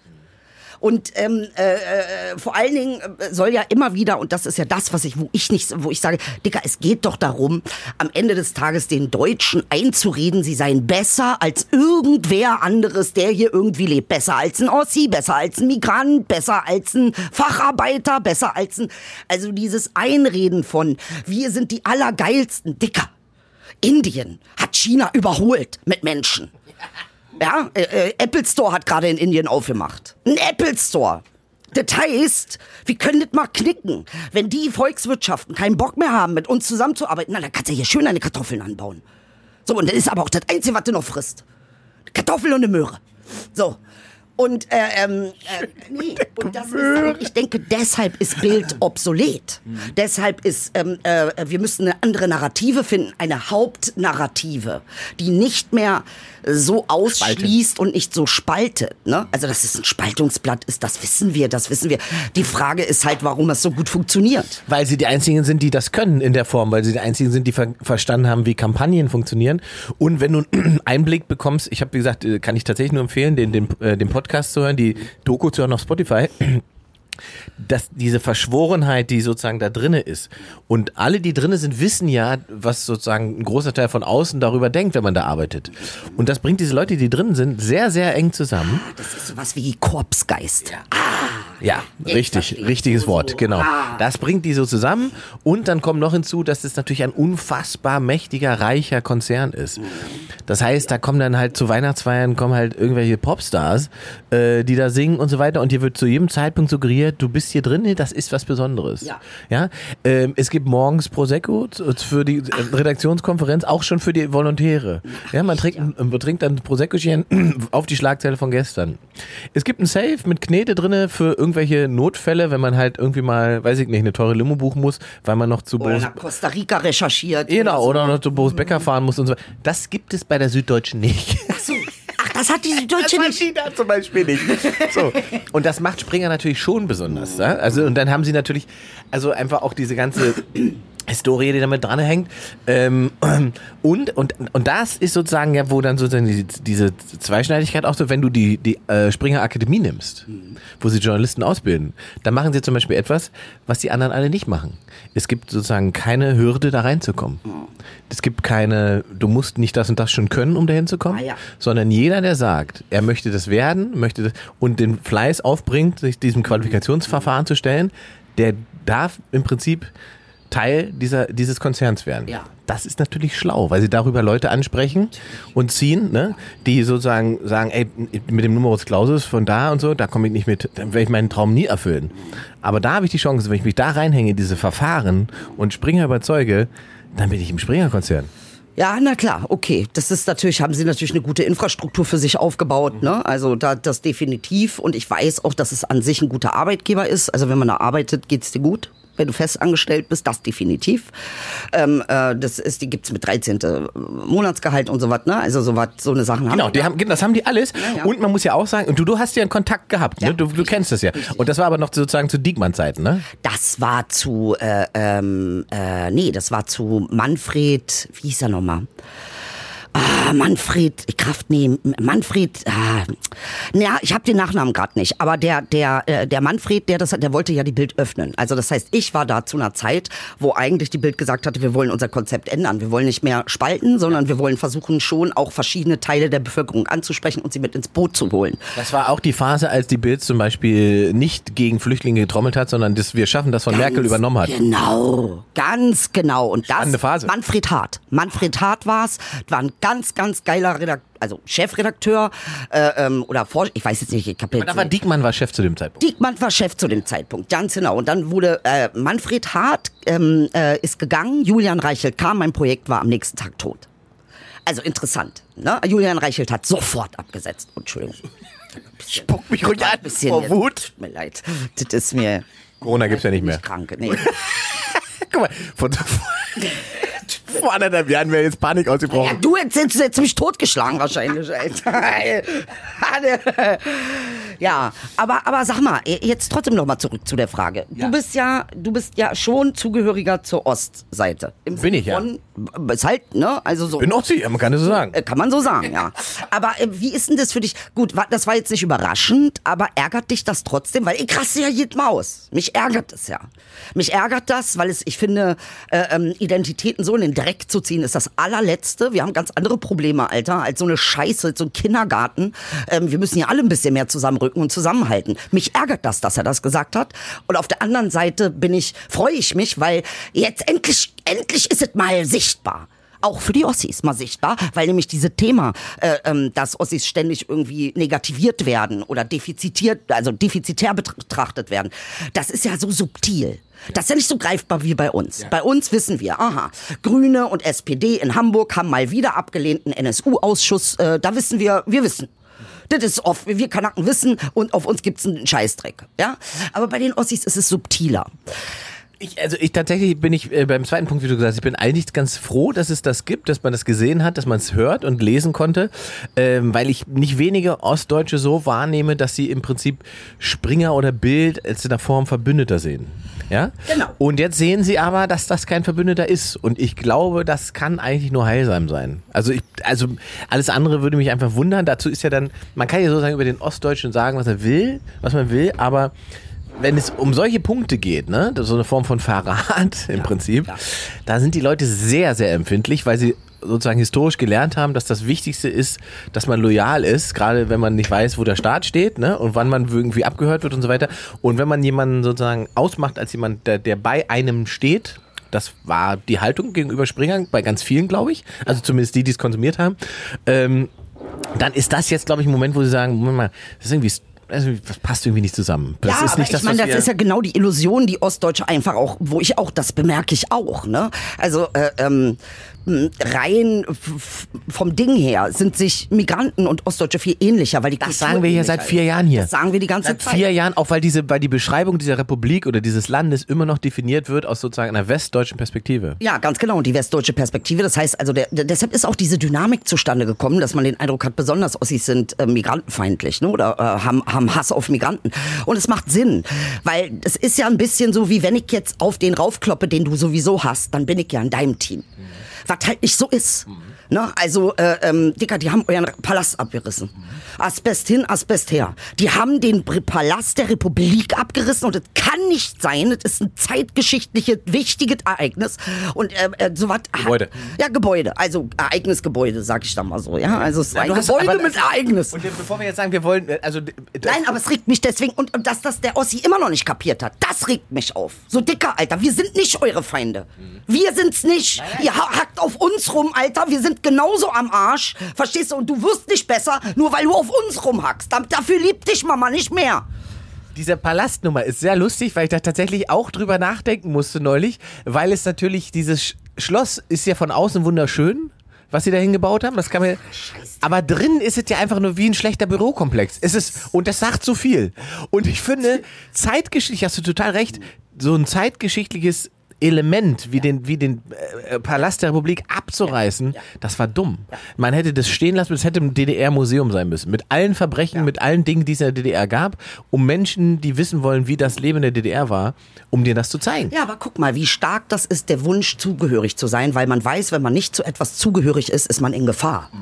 Und ähm, äh, äh, vor allen Dingen äh, soll ja immer wieder, und das ist ja das, was ich, wo ich nicht, wo ich sage, Dicker, es geht doch darum, am Ende des Tages den Deutschen einzureden, sie seien besser als irgendwer anderes, der hier irgendwie lebt. Besser als ein Ossi, besser als ein Migrant, besser als ein Facharbeiter, besser als ein. Also dieses Einreden von, wir sind die Allergeilsten, Dicker. Indien hat China überholt mit Menschen. Ja, äh, äh, Apple Store hat gerade in Indien aufgemacht. Ein Apple Store. Das heißt, wir können das mal knicken. Wenn die Volkswirtschaften keinen Bock mehr haben, mit uns zusammenzuarbeiten, na, dann kannst du hier schön deine Kartoffeln anbauen. So, und das ist aber auch das Einzige, was du noch frisst. Kartoffeln und eine Möhre. So. Und, äh, ähm, äh, nee, und das ist, und ich denke, deshalb ist Bild obsolet. Deshalb ist, ähm, äh, wir müssen eine andere Narrative finden, eine Hauptnarrative, die nicht mehr so ausschließt und nicht so spaltet. Ne? Also, dass es ein Spaltungsblatt ist, das wissen wir, das wissen wir. Die Frage ist halt, warum es so gut funktioniert. Weil sie die einzigen sind, die das können in der Form, weil sie die einzigen sind, die ver verstanden haben, wie Kampagnen funktionieren. Und wenn du einen Einblick bekommst, ich habe, wie gesagt, äh, kann ich tatsächlich nur empfehlen, den, den, äh, den Podcast zu hören, die Doku zu hören auf Spotify. dass diese Verschworenheit, die sozusagen da drinne ist. Und alle, die drinne sind, wissen ja, was sozusagen ein großer Teil von außen darüber denkt, wenn man da arbeitet. Und das bringt diese Leute, die drin sind, sehr, sehr eng zusammen. Das ist sowas wie Korpsgeist. Ja. Ja, richtig, richtiges Wort, genau. Das bringt die so zusammen und dann kommt noch hinzu, dass es natürlich ein unfassbar mächtiger, reicher Konzern ist. Das heißt, da kommen dann halt zu Weihnachtsfeiern kommen halt irgendwelche Popstars, äh, die da singen und so weiter und dir wird zu jedem Zeitpunkt suggeriert, du bist hier drin, das ist was Besonderes. Ja. ja? Ähm, es gibt morgens Prosecco für die äh, Redaktionskonferenz, auch schon für die Volontäre. Ja, man trinkt, man trinkt dann Proseccochen auf die Schlagzeile von gestern. Es gibt ein Safe mit Knete drinne für irgendwelche Notfälle, wenn man halt irgendwie mal, weiß ich nicht, eine teure Limo buchen muss, weil man noch zu Oder nach Costa Rica recherchiert. Genau, oder, oder noch zu Boris Becker fahren muss und so. Das gibt es bei der Süddeutschen nicht. Ach so. Ach, das hat die Süddeutsche das nicht. Das zum Beispiel nicht. So. Und das macht Springer natürlich schon besonders. Ja? Also, und dann haben sie natürlich, also einfach auch diese ganze Historie, die damit dranhängt. Ähm, und, und, und das ist sozusagen ja, wo dann sozusagen die, diese Zweischneidigkeit auch so, wenn du die, die äh, Springer Akademie nimmst, mhm. wo sie Journalisten ausbilden, dann machen sie zum Beispiel etwas, was die anderen alle nicht machen. Es gibt sozusagen keine Hürde, da reinzukommen. Mhm. Es gibt keine, du musst nicht das und das schon können, um da hinzukommen, ah, ja. sondern jeder, der sagt, er möchte das werden, möchte das und den Fleiß aufbringt, sich diesem Qualifikationsverfahren zu stellen, der darf im Prinzip Teil dieser, dieses Konzerns werden. Ja. Das ist natürlich schlau, weil sie darüber Leute ansprechen und ziehen, ne, die sozusagen sagen, ey, mit dem Numerus Clausus von da und so, da komme ich nicht mit, dann werde ich meinen Traum nie erfüllen. Aber da habe ich die Chance, wenn ich mich da reinhänge, diese Verfahren und Springer überzeuge, dann bin ich im Springer-Konzern. Ja, na klar, okay. Das ist natürlich, haben sie natürlich eine gute Infrastruktur für sich aufgebaut, ne? Also da das definitiv. Und ich weiß auch, dass es an sich ein guter Arbeitgeber ist. Also wenn man da arbeitet, geht's dir gut wenn du festangestellt bist, das definitiv. Ähm, äh, das ist, die gibt's mit 13. Monatsgehalt und so was, ne? Also so was, so eine Sachen haben. Genau, die haben, das haben die alles. Ja, ja. Und man muss ja auch sagen, und du, du hast ja einen Kontakt gehabt, ne? Du, du kennst das ja. Richtig. Und das war aber noch sozusagen zu Diekmann-Zeiten, ne? Das war zu, äh, ähm, äh, nee, das war zu Manfred, wie hieß er nochmal? Ah, Manfred, Kraft, nee, Manfred, ah, ja, ich habe den Nachnamen gerade nicht, aber der, der, äh, der Manfred, der das, der wollte ja die Bild öffnen. Also das heißt, ich war da zu einer Zeit, wo eigentlich die Bild gesagt hatte, wir wollen unser Konzept ändern. Wir wollen nicht mehr spalten, sondern wir wollen versuchen schon auch verschiedene Teile der Bevölkerung anzusprechen und sie mit ins Boot zu holen. Das war auch die Phase, als die Bild zum Beispiel nicht gegen Flüchtlinge getrommelt hat, sondern das Wir schaffen das von ganz Merkel übernommen hat. Genau, ganz genau. Und das, Spannende Phase. Manfred Hart. Manfred Hart war's, war ein ganz, ganz geiler Redakteur also Chefredakteur äh, ähm, oder Vor ich weiß jetzt nicht, ich Aber da war Diekmann war Chef zu dem Zeitpunkt. Diekmann war Chef zu dem Zeitpunkt, ganz genau. Und dann wurde äh, Manfred Hart ähm, äh, ist gegangen, Julian Reichelt kam, mein Projekt war am nächsten Tag tot. Also interessant. Ne? Julian Reichelt hat sofort abgesetzt. Entschuldigung. Spuck mich ruhig an vor Wut. Tut mir leid. Das ist mir. Corona gibt's ja nicht mehr. Krank, nee. Guck mal, von, vor anderthalb Jahren wäre jetzt Panik ausgebrochen. Ja, du hättest jetzt mich totgeschlagen wahrscheinlich, Alter. ja, aber, aber sag mal, jetzt trotzdem noch mal zurück zu der Frage. Ja. Du bist ja, du bist ja schon Zugehöriger zur Ostseite. Im Bin ich ja. Ist halt, ne? Also so. Bin Ossi, man kann das so sagen. Äh, kann man so sagen, ja. Aber äh, wie ist denn das für dich? Gut, das war jetzt nicht überraschend, aber ärgert dich das trotzdem? Weil ich raste ja jeden Maus. Mich ärgert es ja. Mich ärgert das, weil es, ich finde, äh, ähm, Identitäten so in den Dreck zu ziehen, ist das allerletzte. Wir haben ganz andere Probleme, Alter, als so eine Scheiße, so ein Kindergarten. Ähm, wir müssen ja alle ein bisschen mehr zusammenrücken und zusammenhalten. Mich ärgert das, dass er das gesagt hat. Und auf der anderen Seite bin ich, freue ich mich, weil jetzt endlich, endlich ist es mal sichtbar auch für die Ossis mal sichtbar, weil nämlich diese Thema, äh, ähm, dass Ossis ständig irgendwie negativiert werden oder defizitiert, also defizitär betrachtet werden, das ist ja so subtil. Das ist ja nicht so greifbar wie bei uns. Ja. Bei uns wissen wir, aha, Grüne und SPD in Hamburg haben mal wieder abgelehnten NSU-Ausschuss. Äh, da wissen wir, wir wissen. Das ist oft, wir Kanaken wissen und auf uns gibt's einen Scheißdreck. Ja? Aber bei den Ossis ist es subtiler. Ich, also ich tatsächlich bin ich äh, beim zweiten Punkt, wie du gesagt hast, ich bin eigentlich ganz froh, dass es das gibt, dass man das gesehen hat, dass man es hört und lesen konnte, ähm, weil ich nicht wenige Ostdeutsche so wahrnehme, dass sie im Prinzip Springer oder Bild als in der Form Verbündeter sehen. Ja? Genau. Und jetzt sehen sie aber, dass das kein Verbündeter ist. Und ich glaube, das kann eigentlich nur heilsam sein. Also ich, also alles andere würde mich einfach wundern. Dazu ist ja dann, man kann ja so sagen über den Ostdeutschen sagen, was er will, was man will, aber wenn es um solche Punkte geht, ne, so eine Form von Verrat im ja, Prinzip, ja. da sind die Leute sehr, sehr empfindlich, weil sie sozusagen historisch gelernt haben, dass das Wichtigste ist, dass man loyal ist, gerade wenn man nicht weiß, wo der Staat steht ne, und wann man irgendwie abgehört wird und so weiter. Und wenn man jemanden sozusagen ausmacht als jemand, der, der bei einem steht, das war die Haltung gegenüber Springern bei ganz vielen, glaube ich, also zumindest die, die es konsumiert haben, ähm, dann ist das jetzt, glaube ich, ein Moment, wo sie sagen, Moment mal, das ist irgendwie also, das passt irgendwie nicht zusammen. Das ja, ist nicht das, ich meine, das ist ja genau die Illusion, die Ostdeutsche einfach auch, wo ich auch, das bemerke ich auch, ne? Also, äh, ähm, rein vom Ding her sind sich Migranten und Ostdeutsche viel ähnlicher, weil die Das Kultur sagen wir hier seit vier Jahren hier. Das sagen wir die ganze seit Zeit. Seit vier Jahren, auch weil diese, weil die Beschreibung dieser Republik oder dieses Landes immer noch definiert wird aus sozusagen einer westdeutschen Perspektive. Ja, ganz genau. Und die westdeutsche Perspektive. Das heißt also, der, der, deshalb ist auch diese Dynamik zustande gekommen, dass man den Eindruck hat, besonders Ossis sind äh, migrantenfeindlich, ne? Oder äh, haben, haben Hass auf Migranten. Und es macht Sinn, weil es ist ja ein bisschen so, wie wenn ich jetzt auf den raufkloppe, den du sowieso hast, dann bin ich ja in deinem Team. Mhm. Was halt nicht so ist. Mhm. Ne? Also, äh, ähm, Dicker, die haben euren Palast abgerissen. Asbest hin, Asbest her. Die haben den Palast der Republik abgerissen und es kann nicht sein, es ist ein zeitgeschichtliches, wichtiges Ereignis. Und äh, äh, so was. Gebäude. Ja, Gebäude. Also Ereignisgebäude, sag ich da mal so. Ja, also es ist ein Gebäude aber, mit Ereignis. Und bevor wir jetzt sagen, wir wollen, äh, also. Nein, aber es regt mich deswegen, und, und dass das der Ossi immer noch nicht kapiert hat, das regt mich auf. So dicker, Alter, wir sind nicht eure Feinde. Wir sind's nicht. Ihr hackt auf uns rum, Alter, wir sind genauso am Arsch. Verstehst du? Und du wirst nicht besser, nur weil du auf uns rumhackst. Dafür liebt dich Mama nicht mehr. Diese Palastnummer ist sehr lustig, weil ich da tatsächlich auch drüber nachdenken musste neulich, weil es natürlich dieses Schloss ist ja von außen wunderschön, was sie da hingebaut haben. Das kann man, aber drin ist es ja einfach nur wie ein schlechter Bürokomplex. Es ist, und das sagt so viel. Und ich finde, zeitgeschichtlich hast du total recht, so ein zeitgeschichtliches Element wie den, wie den äh, Palast der Republik abzureißen, ja. das war dumm. Ja. Man hätte das stehen lassen, es hätte ein DDR-Museum sein müssen. Mit allen Verbrechen, ja. mit allen Dingen, die es in der DDR gab, um Menschen, die wissen wollen, wie das Leben in der DDR war, um dir das zu zeigen. Ja, aber guck mal, wie stark das ist, der Wunsch, zugehörig zu sein, weil man weiß, wenn man nicht zu etwas zugehörig ist, ist man in Gefahr. Mhm.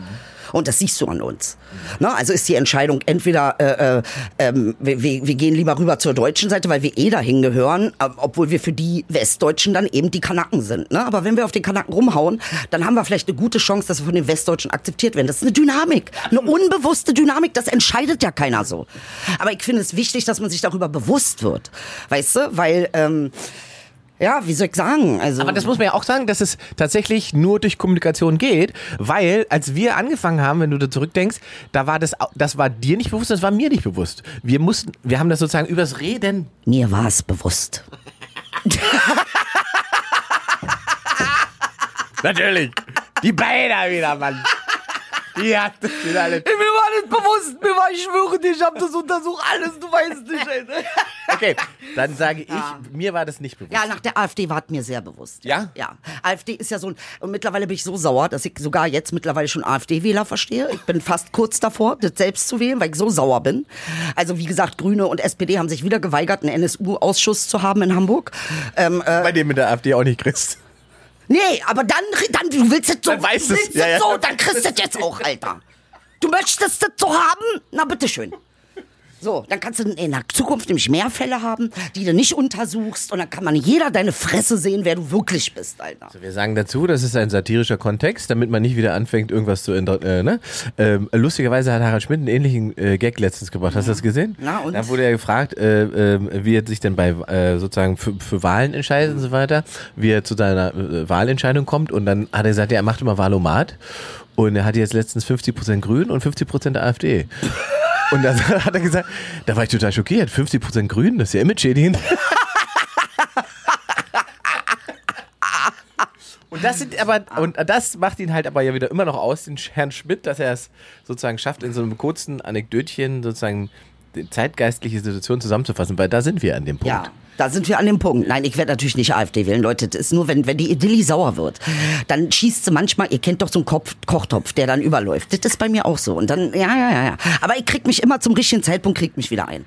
Und das siehst du an uns. Ne? Also ist die Entscheidung entweder, äh, äh, ähm, wir, wir gehen lieber rüber zur deutschen Seite, weil wir eh dahin gehören, äh, obwohl wir für die Westdeutschen dann eben die Kanaken sind. Ne? Aber wenn wir auf den Kanaken rumhauen, dann haben wir vielleicht eine gute Chance, dass wir von den Westdeutschen akzeptiert werden. Das ist eine Dynamik, eine unbewusste Dynamik. Das entscheidet ja keiner so. Aber ich finde es wichtig, dass man sich darüber bewusst wird. Weißt du? Weil... Ähm, ja, wie soll ich sagen? Also Aber das muss man ja auch sagen, dass es tatsächlich nur durch Kommunikation geht, weil als wir angefangen haben, wenn du da zurückdenkst, da war das, das war dir nicht bewusst, das war mir nicht bewusst. Wir mussten, wir haben das sozusagen übers Reden. Mir war es bewusst. Natürlich. Die Beine wieder, Mann. Ja, das sind alle. Mir war nicht bewusst, mir war, ich schwöre dir, ich habe das untersucht, alles, du weißt nicht. Ey. Okay, dann sage ich, ja. mir war das nicht bewusst. Ja, nach der AfD war es mir sehr bewusst. Ja? Ja. AfD ist ja so ein, und mittlerweile bin ich so sauer, dass ich sogar jetzt mittlerweile schon AfD-Wähler verstehe. Ich bin fast kurz davor, das selbst zu wählen, weil ich so sauer bin. Also wie gesagt, Grüne und SPD haben sich wieder geweigert, einen NSU-Ausschuss zu haben in Hamburg. Ähm, äh, Bei dem mit der AfD auch nicht kriegst. Nee, aber dann, dann du willst es so, dann weißt du willst ja, ja. so, dann kriegst du es jetzt auch, Alter. Du möchtest es so haben? Na, bitteschön. So, dann kannst du in der Zukunft nämlich mehr Fälle haben, die du nicht untersuchst und dann kann man jeder deine Fresse sehen, wer du wirklich bist, Alter. Also wir sagen dazu, das ist ein satirischer Kontext, damit man nicht wieder anfängt, irgendwas zu ändern. Äh, ne? ähm, lustigerweise hat Harald Schmidt einen ähnlichen äh, Gag letztens gebracht. Hast du das gesehen? Na, und? Da wurde er gefragt, äh, äh, wie er sich denn bei äh, sozusagen für, für, Wahlen entscheidet und so weiter, wie er zu seiner äh, Wahlentscheidung kommt und dann hat er gesagt, ja, er macht immer Wahlomat und er hat jetzt letztens 50% Grün und 50% AfD. Und dann hat er gesagt, da war ich total schockiert. 50% Grün, das ist ja image-schädigend. Und das sind aber, und das macht ihn halt aber ja wieder immer noch aus, den Herrn Schmidt, dass er es sozusagen schafft, in so einem kurzen Anekdötchen sozusagen die zeitgeistliche Situation zusammenzufassen, weil da sind wir an dem Punkt. Ja. Da sind wir an dem Punkt. Nein, ich werde natürlich nicht AfD wählen, Leute. Das ist nur, wenn, wenn die Idilli sauer wird, dann schießt sie manchmal, ihr kennt doch so einen Kopf, Kochtopf, der dann überläuft. Das ist bei mir auch so. Und dann, ja, ja, ja, ja. Aber ich krieg mich immer zum richtigen Zeitpunkt, krieg mich wieder ein.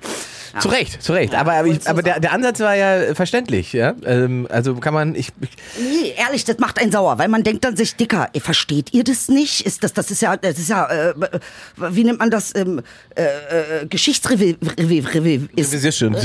Ja. Zu Recht, zu Recht. Ja, aber, aber, ich, aber der, der, Ansatz war ja verständlich. Ja? Ähm, also kann man. Ich, ich nee, ehrlich, das macht einen sauer, weil man denkt dann sich, Dicker, versteht ihr das nicht? Ist das, das ist ja, das ist ja, äh, wie nennt man das? Ähm, äh, äh,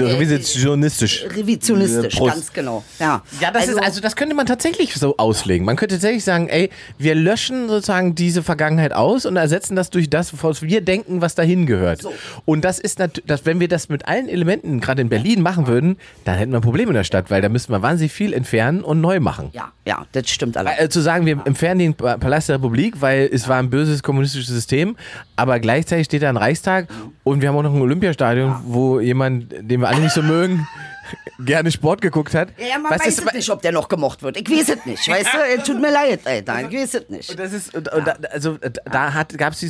Revisionistisch. Revisionistisch, ganz genau. Ja, ja das also, ist, also das könnte man tatsächlich so auslegen. Man könnte tatsächlich sagen, ey, wir löschen sozusagen diese Vergangenheit aus und ersetzen das durch das, was wir denken, was dahin gehört. So. Und das ist natürlich, wenn wir das mit allen Elementen gerade in Berlin machen würden, dann hätten wir ein Problem in der Stadt, weil da müssten wir wahnsinnig viel entfernen und neu machen. Ja, ja, das stimmt alles. Äh, zu sagen, wir entfernen den Palast der Republik, weil es war ein böses kommunistisches System, aber gleichzeitig steht da ein Reichstag mhm. und wir haben auch noch ein Olympiastadion, wo jemand, den wir alle nicht so mögen, gerne Sport geguckt hat. Ja, man weiß es nicht, ob der noch gemocht wird. Ich weiß es nicht, weißt du? Tut mir leid, Alter, ich weiß es nicht. Und das ist, und, und da, also da gab es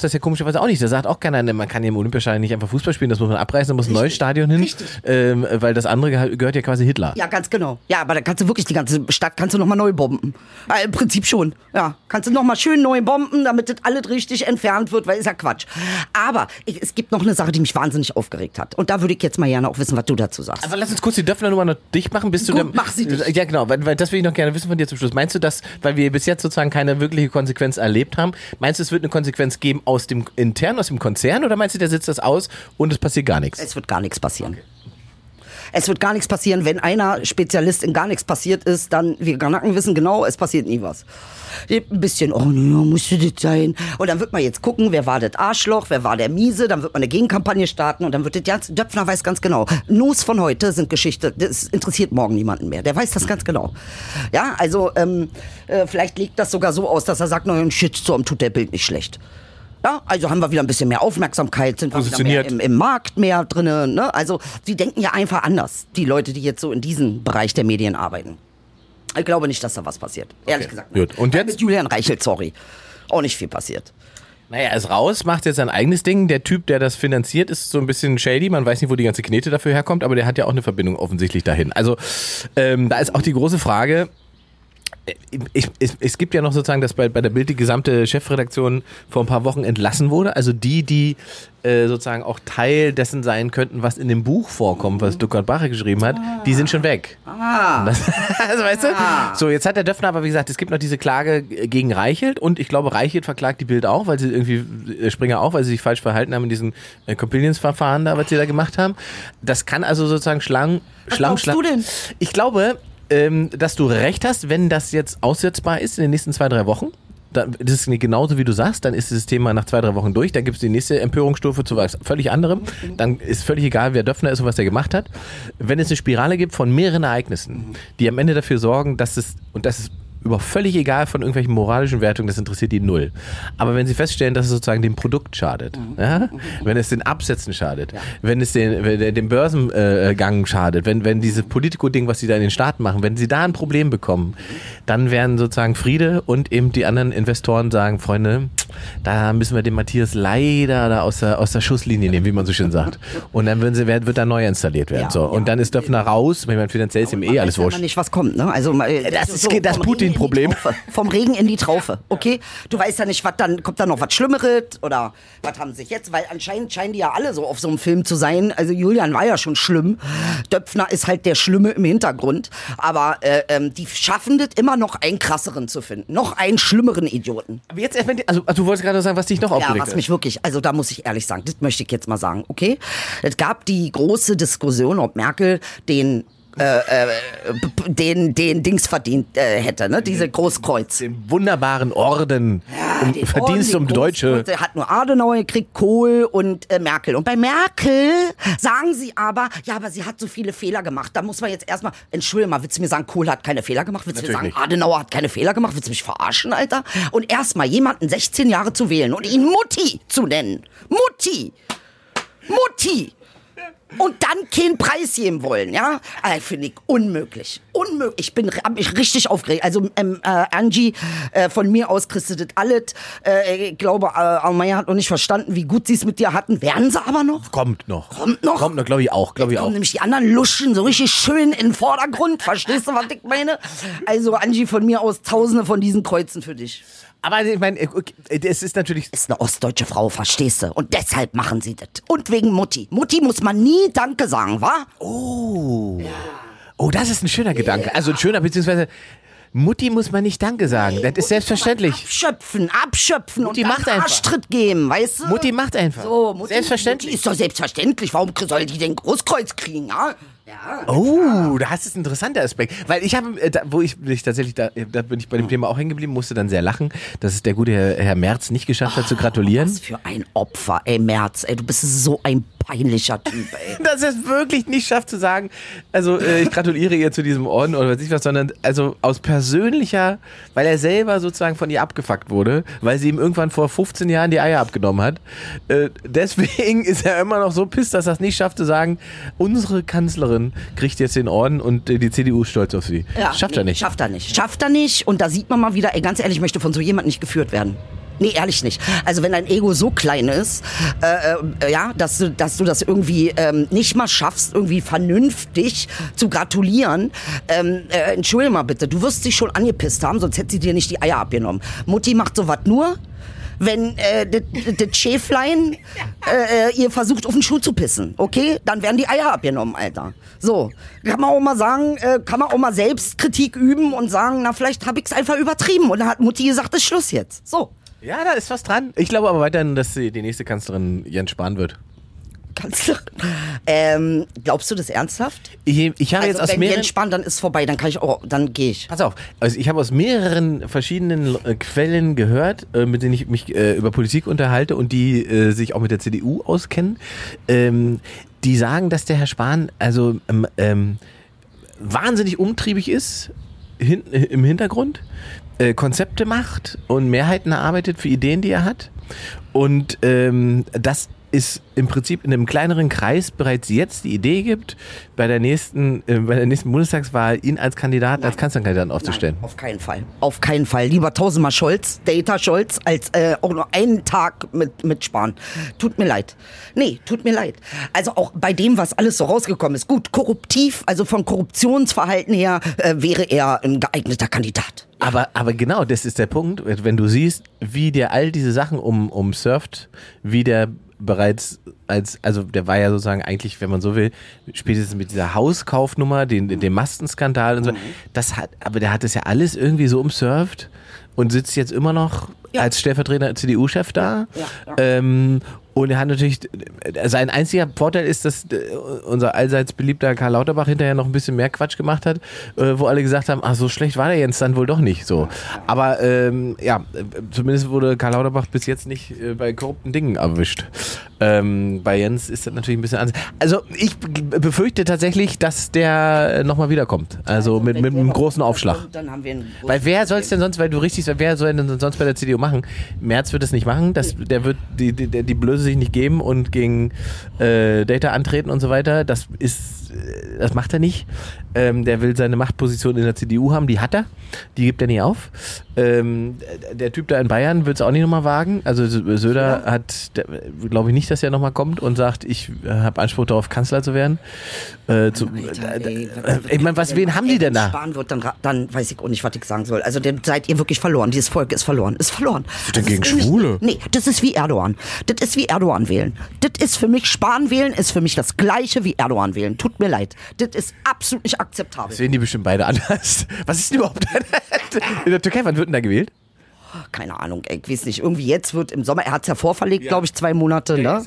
das ja komischerweise auch nicht. Da sagt auch keiner, man kann hier im Olympiastadion nicht einfach Fußball spielen, das muss man abreißen, da muss ein neues Stadion hin. Richtig. Ähm, weil das andere gehört ja quasi Hitler. Ja, ganz genau. Ja, aber da kannst du wirklich die ganze Stadt kannst du nochmal neu bomben. Ja, Im Prinzip schon. Ja, kannst du nochmal schön neu bomben, damit das alles richtig entfernt wird, weil ist ja Quatsch. Aber ich, es gibt noch eine Sache, die mich wahnsinnig aufgeregt hat. Und da würde ich jetzt mal gerne auch wissen, was du dazu sagst. Aber lass uns kurz die Döpfner-Nummer noch dicht machen. Bist Gut, du mach sie dicht. Ja, genau, weil, weil das will ich noch gerne wissen von dir zum Schluss. Meinst du, dass, weil wir bis jetzt sozusagen keine wirkliche Konsequenz erlebt haben, meinst du, es wird eine Konsequenz geben aus dem intern, aus dem Konzern oder meinst du, der sitzt das aus und es passiert gar nichts? Es wird gar nichts passieren. Okay. Es wird gar nichts passieren, wenn einer Spezialist in gar nichts passiert ist, dann wir Ganacken wissen genau, es passiert nie was. Ein bisschen, oh nee, musste das sein. Und dann wird man jetzt gucken, wer war das Arschloch, wer war der Miese, dann wird man eine Gegenkampagne starten und dann wird das ganz, Döpfner weiß ganz genau. News von heute sind Geschichte, das interessiert morgen niemanden mehr. Der weiß das ganz genau. Ja, also ähm, äh, vielleicht liegt das sogar so aus, dass er sagt, nein, Shitstorm tut der Bild nicht schlecht. Ja, also haben wir wieder ein bisschen mehr Aufmerksamkeit, sind wir wieder mehr im, im Markt mehr drin. Ne? Also die denken ja einfach anders, die Leute, die jetzt so in diesem Bereich der Medien arbeiten. Ich glaube nicht, dass da was passiert. Okay. Ehrlich gesagt. Gut. Und jetzt? Mit Julian Reichelt, sorry. Auch nicht viel passiert. Naja, er ist raus, macht jetzt sein eigenes Ding. Der Typ, der das finanziert, ist so ein bisschen shady. Man weiß nicht, wo die ganze Knete dafür herkommt, aber der hat ja auch eine Verbindung offensichtlich dahin. Also ähm, da ist auch die große Frage, ich, es, es, gibt ja noch sozusagen, dass bei, bei der Bild die gesamte Chefredaktion vor ein paar Wochen entlassen wurde. Also die, die äh, sozusagen auch Teil dessen sein könnten, was in dem Buch vorkommt, was Duckert Bache geschrieben hat, ah. die sind schon weg. Ah. Das, also weißt ah. du? So, jetzt hat der Döpfner aber, wie gesagt, es gibt noch diese Klage gegen Reichelt und ich glaube, Reichelt verklagt die Bild auch, weil sie irgendwie, äh, Springer auch, weil sie sich falsch verhalten haben in diesem äh, Companions-Verfahren da, was sie da gemacht haben. Das kann also sozusagen Schlang, was Schlamm, Schlamm. du denn? Ich glaube, ähm, dass du recht hast, wenn das jetzt aussetzbar ist in den nächsten zwei, drei Wochen. Dann, das ist genauso wie du sagst, dann ist dieses Thema nach zwei, drei Wochen durch, dann gibt es die nächste Empörungsstufe zu was völlig anderem. Dann ist völlig egal, wer Döpfner ist und was er gemacht hat. Wenn es eine Spirale gibt von mehreren Ereignissen, die am Ende dafür sorgen, dass es, und das ist über völlig egal von irgendwelchen moralischen Wertungen, das interessiert die null. Aber wenn sie feststellen, dass es sozusagen dem Produkt schadet, mhm. ja? wenn es den Absätzen schadet, ja. wenn es den, dem Börsengang schadet, wenn, wenn dieses Politico-Ding, was sie da in den Staaten machen, wenn sie da ein Problem bekommen, dann werden sozusagen Friede und eben die anderen Investoren sagen, Freunde, da müssen wir den Matthias leider da aus der, aus der Schusslinie nehmen, wie man so schön sagt. Und dann würden sie, wird da neu installiert werden. Ja, so. Und dann ist Döpfner raus, ich meine, finanziell ist ihm eh alles wurscht. nicht, was kommt, ne? Also, das, das ist das Putin Problem. Vom Regen in die Traufe, okay? Du weißt ja nicht, was dann, kommt da noch was Schlimmeres oder was haben sich jetzt, weil anscheinend scheinen die ja alle so auf so einem Film zu sein. Also Julian war ja schon schlimm. Döpfner ist halt der Schlimme im Hintergrund. Aber äh, ähm, die schaffen das immer noch einen krasseren zu finden. Noch einen schlimmeren Idioten. Aber jetzt, also, also du wolltest gerade sagen, was dich noch aufgeregt Ja, was mich wirklich, also da muss ich ehrlich sagen, das möchte ich jetzt mal sagen, okay? Es gab die große Diskussion, ob Merkel den äh, äh, den, den Dings verdient äh, hätte, ne? Diese Großkreuz. Den wunderbaren Orden. Ja, um, Verdienst um Deutsche. Er hat nur Adenauer gekriegt, Kohl und äh, Merkel. Und bei Merkel sagen sie aber, ja, aber sie hat so viele Fehler gemacht. Da muss man jetzt erstmal, entschuldige mal, willst du mir sagen, Kohl hat keine Fehler gemacht? Willst du mir sagen, nicht. Adenauer hat keine Fehler gemacht? Willst du mich verarschen, Alter? Und erstmal jemanden 16 Jahre zu wählen und ihn Mutti zu nennen. Mutti! Mutti! Und dann keinen Preis geben wollen, ja? Also, Finde ich unmöglich. Unmöglich. Ich bin hab mich richtig aufgeregt. Also ähm, äh, Angie, äh, von mir aus kriegst du das alles. Äh, ich glaube, äh, Almeyer hat noch nicht verstanden, wie gut sie es mit dir hatten. Werden sie aber noch? Kommt noch. Kommt noch? Kommt noch, glaube ich auch. Glaube ich auch. nämlich die anderen Luschen so richtig schön in den Vordergrund. Verstehst du, was ich meine? Also Angie, von mir aus tausende von diesen Kreuzen für dich. Aber ich meine, es ist natürlich. Ist eine ostdeutsche Frau, verstehst du? Und deshalb machen sie das. Und wegen Mutti. Mutti muss man nie nie Danke sagen, wa? Oh. Oh, das ist ein schöner Gedanke. Also ein schöner, beziehungsweise Mutti muss man nicht Danke sagen. Das ist selbstverständlich. Abschöpfen, abschöpfen Mutti und macht einfach. Arschtritt geben, weißt du? Mutti macht einfach. so, Mutti, selbstverständlich. Mutti ist doch selbstverständlich. Warum soll die den Großkreuz kriegen, ja? Ja. Oh, das ist ein interessanter Aspekt. Weil ich habe, äh, da, wo ich mich tatsächlich, da, da bin ich bei dem Thema auch hängen geblieben, musste dann sehr lachen, dass es der gute Herr, Herr Merz nicht geschafft hat zu gratulieren. Was für ein Opfer, ey, Merz, ey, du bist so ein peinlicher Typ, ey. Dass er es wirklich nicht schafft zu sagen, also äh, ich gratuliere ihr zu diesem Orden oder weiß ich was, sondern also aus persönlicher, weil er selber sozusagen von ihr abgefuckt wurde, weil sie ihm irgendwann vor 15 Jahren die Eier abgenommen hat. Äh, deswegen ist er immer noch so pisst, dass er es nicht schafft zu sagen, unsere Kanzlerin kriegt jetzt den Orden und äh, die CDU ist stolz auf sie. schafft er nicht. Schafft er nicht. Schafft er nicht. Und da sieht man mal wieder, ey, ganz ehrlich, ich möchte von so jemandem nicht geführt werden. Nee, ehrlich nicht. Also wenn dein Ego so klein ist, äh, äh, ja, dass du, dass du das irgendwie ähm, nicht mal schaffst, irgendwie vernünftig zu gratulieren, ähm, äh, entschuldige mal bitte, du wirst dich schon angepisst haben, sonst hätte sie dir nicht die Eier abgenommen. Mutti macht sowas nur, wenn äh, das Schäflein äh, äh, ihr versucht, auf den Schuh zu pissen, okay? Dann werden die Eier abgenommen, Alter. So, kann man auch mal sagen, äh, kann man auch mal Selbstkritik üben und sagen, na, vielleicht habe ich es einfach übertrieben. Und dann hat Mutti gesagt, ist Schluss jetzt. So, Ja, da ist was dran. Ich glaube aber weiterhin, dass sie die nächste Kanzlerin Jens Spahn wird. Kanzlerin. Ähm, glaubst du das ernsthaft? Ich, ich habe Also jetzt aus wenn mehreren... Jens Spahn, dann ist vorbei, dann kann ich auch, dann gehe ich. Pass auf, also ich habe aus mehreren verschiedenen äh, Quellen gehört, äh, mit denen ich mich äh, über Politik unterhalte und die äh, sich auch mit der CDU auskennen, ähm, die sagen, dass der Herr Spahn also ähm, ähm, wahnsinnig umtriebig ist hin, äh, im Hintergrund, äh, Konzepte macht und Mehrheiten erarbeitet für Ideen, die er hat und ähm, das ist im Prinzip in einem kleineren Kreis bereits jetzt die Idee gibt, bei der nächsten, äh, bei der nächsten Bundestagswahl ihn als Kandidaten, als Kanzlerkandidaten aufzustellen. Nein, auf keinen Fall. Auf keinen Fall. Lieber tausendmal Scholz, Data Scholz, als äh, auch nur einen Tag mit, mit Spahn. Tut mir leid. Nee, tut mir leid. Also auch bei dem, was alles so rausgekommen ist. Gut, korruptiv, also von Korruptionsverhalten her, äh, wäre er ein geeigneter Kandidat. Aber, aber genau, das ist der Punkt, wenn du siehst, wie der all diese Sachen um, umsurft, wie der bereits als, also der war ja sozusagen eigentlich, wenn man so will, spätestens mit dieser Hauskaufnummer, den, dem Mastenskandal und so, das hat, aber der hat das ja alles irgendwie so umsurft und sitzt jetzt immer noch Ja. als stellvertretender CDU-Chef da. Ja, ja. Ähm, und er hat natürlich, sein einziger Vorteil ist, dass äh, unser allseits beliebter Karl Lauterbach hinterher noch ein bisschen mehr Quatsch gemacht hat, äh, wo alle gesagt haben, ach so schlecht war der Jens dann wohl doch nicht so. Aber ähm, ja, äh, zumindest wurde Karl Lauterbach bis jetzt nicht äh, bei korrupten Dingen erwischt. Ähm, bei Jens ist das natürlich ein bisschen anders. Also ich befürchte tatsächlich, dass der nochmal wiederkommt. Also, mit, wenn mit der einem großen kommt, Aufschlag. Dann haben wir einen Weil wer soll es denn sonst, weil du richtig sagst, wer soll denn sonst bei der CDU machen? Merz wird es nicht machen, das, der wird die, die, die Blöße sich nicht geben und gegen äh, Data antreten und so weiter. Das ist, das macht er nicht. Ähm, der will seine Machtposition in der CDU haben, die hat er, die gibt er nie auf. Ähm, der Typ da in Bayern wird es auch nicht nochmal wagen. Also Söder hat, glaube ich nicht, dass er nochmal kommt und sagt, ich äh, habe Anspruch darauf, Kanzler zu werden. Äh, zu, Alter, äh, ey, äh, ich meine, was, wen haben die denn da? Spahn wird, dann, dann weiß ich auch nicht, was ich sagen soll. Also dann seid ihr wirklich verloren. Dieses Volk ist verloren. Ist verloren. denn Das ist gegen ähnlich- Schwule? Nee, das ist wie Erdogan. Das ist wie Erdogan wählen. Das ist für mich, Spahn wählen ist für mich das gleiche wie Erdogan wählen. Tut mir leid. Das ist absolut nicht akzeptabel. Das sehen die bestimmt beide anders. Was ist denn überhaupt in der Türkei? Wann wird denn da gewählt? Keine Ahnung, ey, ich weiß nicht. Irgendwie jetzt wird im Sommer, er hat es ja vorverlegt, glaube ich, zwei Monate, ne?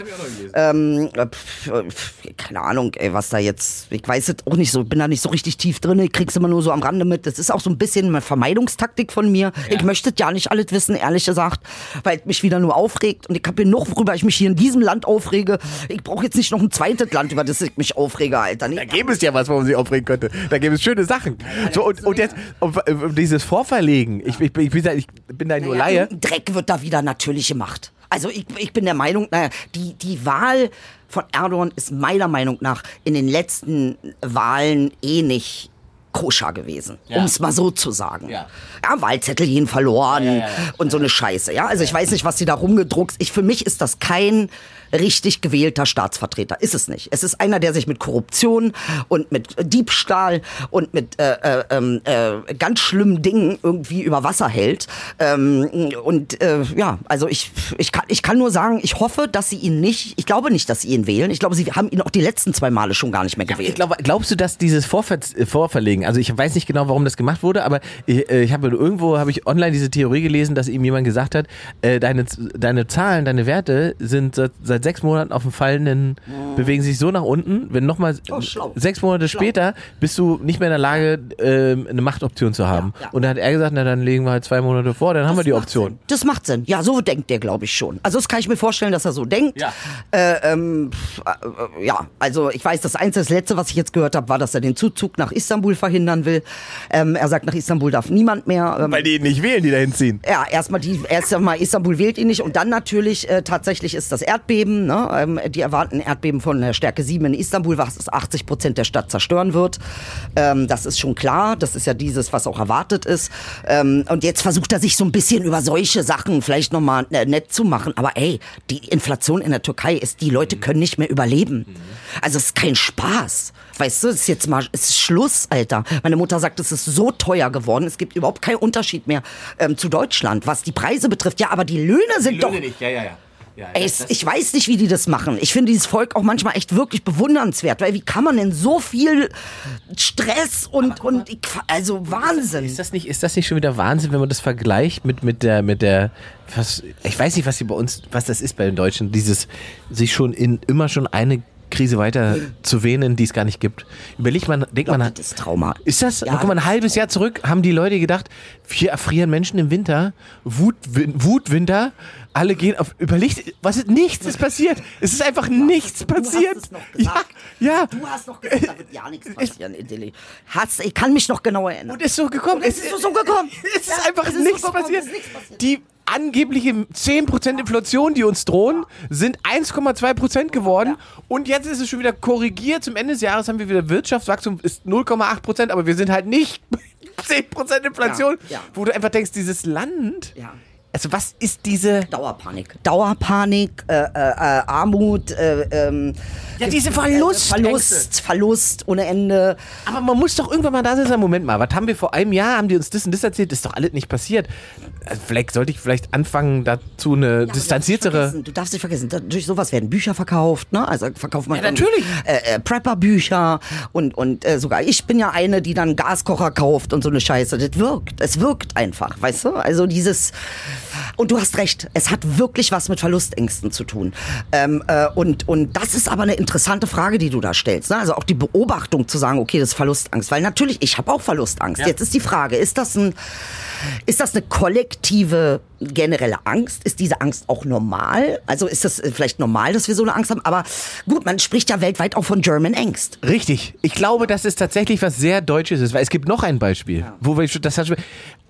Ähm, äh, pf, äh, pf, keine Ahnung, ey, was da jetzt, ich weiß es auch nicht so, bin da nicht so richtig tief drin, ich krieg's immer nur so am Rande mit. Das ist auch so ein bisschen eine Vermeidungstaktik von mir. Ich möchte ja nicht alles wissen, ehrlich gesagt, weil es mich wieder nur aufregt und ich habe genug, worüber ich mich hier in diesem Land aufrege. Ich brauche jetzt nicht noch ein zweites Land, über das ich mich aufrege, Alter. Nee, Da gäbe es ja was, wo man sich aufregen könnte. Da gäbe es schöne Sachen. So, und, und jetzt, um, um dieses Vorverlegen, ich, ich, ich, bin da, ich bin da nur Laie. Dreck wird da wieder natürlich gemacht. Also ich, ich bin der Meinung, naja, die, die Wahl von Erdogan ist meiner Meinung nach in den letzten Wahlen eh nicht koscher gewesen, Ja. um es mal so zu sagen. Ja. Ja, Wahlzettel jeden verloren ja, und so eine Scheiße. Ja, also ich weiß nicht, was sie da rumgedruckt. Ich für mich ist das kein richtig gewählter Staatsvertreter. Ist es nicht. Es ist einer, der sich mit Korruption und mit Diebstahl und mit äh, äh, ähm, äh, ganz schlimmen Dingen irgendwie über Wasser hält. Ähm, und äh, ja, also ich, ich, kann, ich kann nur sagen, ich hoffe, dass sie ihn nicht, ich glaube nicht, dass sie ihn wählen. Ich glaube, sie haben ihn auch die letzten zwei Male schon gar nicht mehr gewählt. Ich glaube, glaubst du, dass dieses Vorver Vorverlegen, also ich weiß nicht genau, warum das gemacht wurde, aber ich, äh, ich habe irgendwo habe ich online diese Theorie gelesen, dass ihm jemand gesagt hat, äh, deine, deine Zahlen, deine Werte sind seit sechs Monaten auf dem fallenden, oh. bewegen sich so nach unten, wenn nochmal oh, sechs Monate schlau. später bist du nicht mehr in der Lage, äh, eine Machtoption zu haben. Ja, ja. Und da hat er gesagt, na dann legen wir halt zwei Monate vor, dann das haben wir die Option. Sinn. Das macht Sinn. Ja, so denkt der, glaube ich, schon. Also das kann ich mir vorstellen, dass er so denkt. Ja, äh, ähm, äh, ja also ich weiß, das einzige, das Letzte, was ich jetzt gehört habe, war, dass er den Zuzug nach Istanbul verhindern will. Ähm, er sagt, nach Istanbul darf niemand mehr. Ähm, Weil die ihn nicht wählen, die da hinziehen. Ja, erstmal die, erst einmal Istanbul wählt ihn nicht und dann natürlich äh, tatsächlich ist das Erdbeben, ne? ähm, die erwarten Erdbeben von der Stärke 7 in Istanbul, was 80 Prozent der Stadt zerstören wird. Ähm, das ist schon klar. Das ist ja dieses, was auch erwartet ist. Ähm, und jetzt versucht er sich so ein bisschen über solche Sachen vielleicht nochmal äh, nett zu machen. Aber ey, die Inflation in der Türkei ist, die Leute können nicht mehr überleben. Also es ist kein Spaß. Weißt du, es ist jetzt mal, es ist Schluss, Alter. Meine Mutter sagt, es ist so teuer geworden. Es gibt überhaupt keinen Unterschied mehr ähm, zu Deutschland, was die Preise betrifft. Ja, aber die Löhne sind die Löhne doch. Nicht. Ja, ja, ja. Ja, Ey, das, ich weiß nicht, wie die das machen. Ich finde dieses Volk auch manchmal echt wirklich bewundernswert, weil wie kann man denn so viel Stress und, und also Wahnsinn. Ist das, nicht, ist das nicht schon wieder Wahnsinn, wenn man das vergleicht mit, mit der, mit der, was, ich weiß nicht, was sie bei uns, was das ist bei den Deutschen, dieses sich schon in immer schon eine Krise weiter zu wähnen, die es gar nicht gibt. Überlegt man, denkt man, das ist Trauma. Ist das? Ja, guck mal, ein halbes Jahr zurück haben die Leute gedacht, wir erfrieren Menschen im Winter, Wut, Wutwinter, alle gehen auf. Überlegt, was ist? Nichts ist passiert. Es ist einfach nichts passiert. Ja, ja. Du hast noch gesagt, da wird ja nichts passieren, Idilli. Hast, ich kann mich noch genau erinnern. Und es ist so gekommen. Und es, ist so gekommen. Es ist ja, einfach es ist nichts, so passiert. nichts passiert. Die angebliche 10% Inflation, die uns drohen, sind 1,2% geworden. Und jetzt ist es schon wieder korrigiert. Zum Ende des Jahres haben wir wieder Wirtschaftswachstum, ist 0,8%, aber wir sind halt nicht 10% Inflation. Ja, ja. Wo du einfach denkst, dieses Land. Also was ist diese Dauerpanik? Dauerpanik, äh, äh, äh Armut, äh, ähm, ja diese Verlust, Verlust, Verlust ohne Ende. Aber man muss doch irgendwann mal da sein. Moment mal, was haben wir vor einem Jahr? Haben die uns das und das erzählt? Ist doch alles nicht passiert. Also vielleicht sollte ich vielleicht anfangen dazu eine ja, distanziertere. Du darfst nicht vergessen, durch sowas werden Bücher verkauft, ne? Also verkauft man ja, natürlich äh, äh, Prepper-Bücher und und äh, sogar ich bin ja eine, die dann Gaskocher kauft und so eine Scheiße. Das wirkt, es wirkt einfach, weißt du? Also dieses und du hast recht, es hat wirklich was mit Verlustängsten zu tun. Ähm, äh, und, und das ist aber eine interessante Frage, die du da stellst. Ne? Also auch die Beobachtung zu sagen, okay, das ist Verlustangst. Weil natürlich, ich habe auch Verlustangst. Ja. Jetzt ist die Frage, ist das, ein, ist das eine kollektive generelle Angst? Ist diese Angst auch normal? Also ist das vielleicht normal, dass wir so eine Angst haben? Aber gut, man spricht ja weltweit auch von German Angst. Richtig. Ich glaube, dass es tatsächlich was sehr Deutsches ist, weil es gibt noch ein Beispiel, ja. wo wir das hat,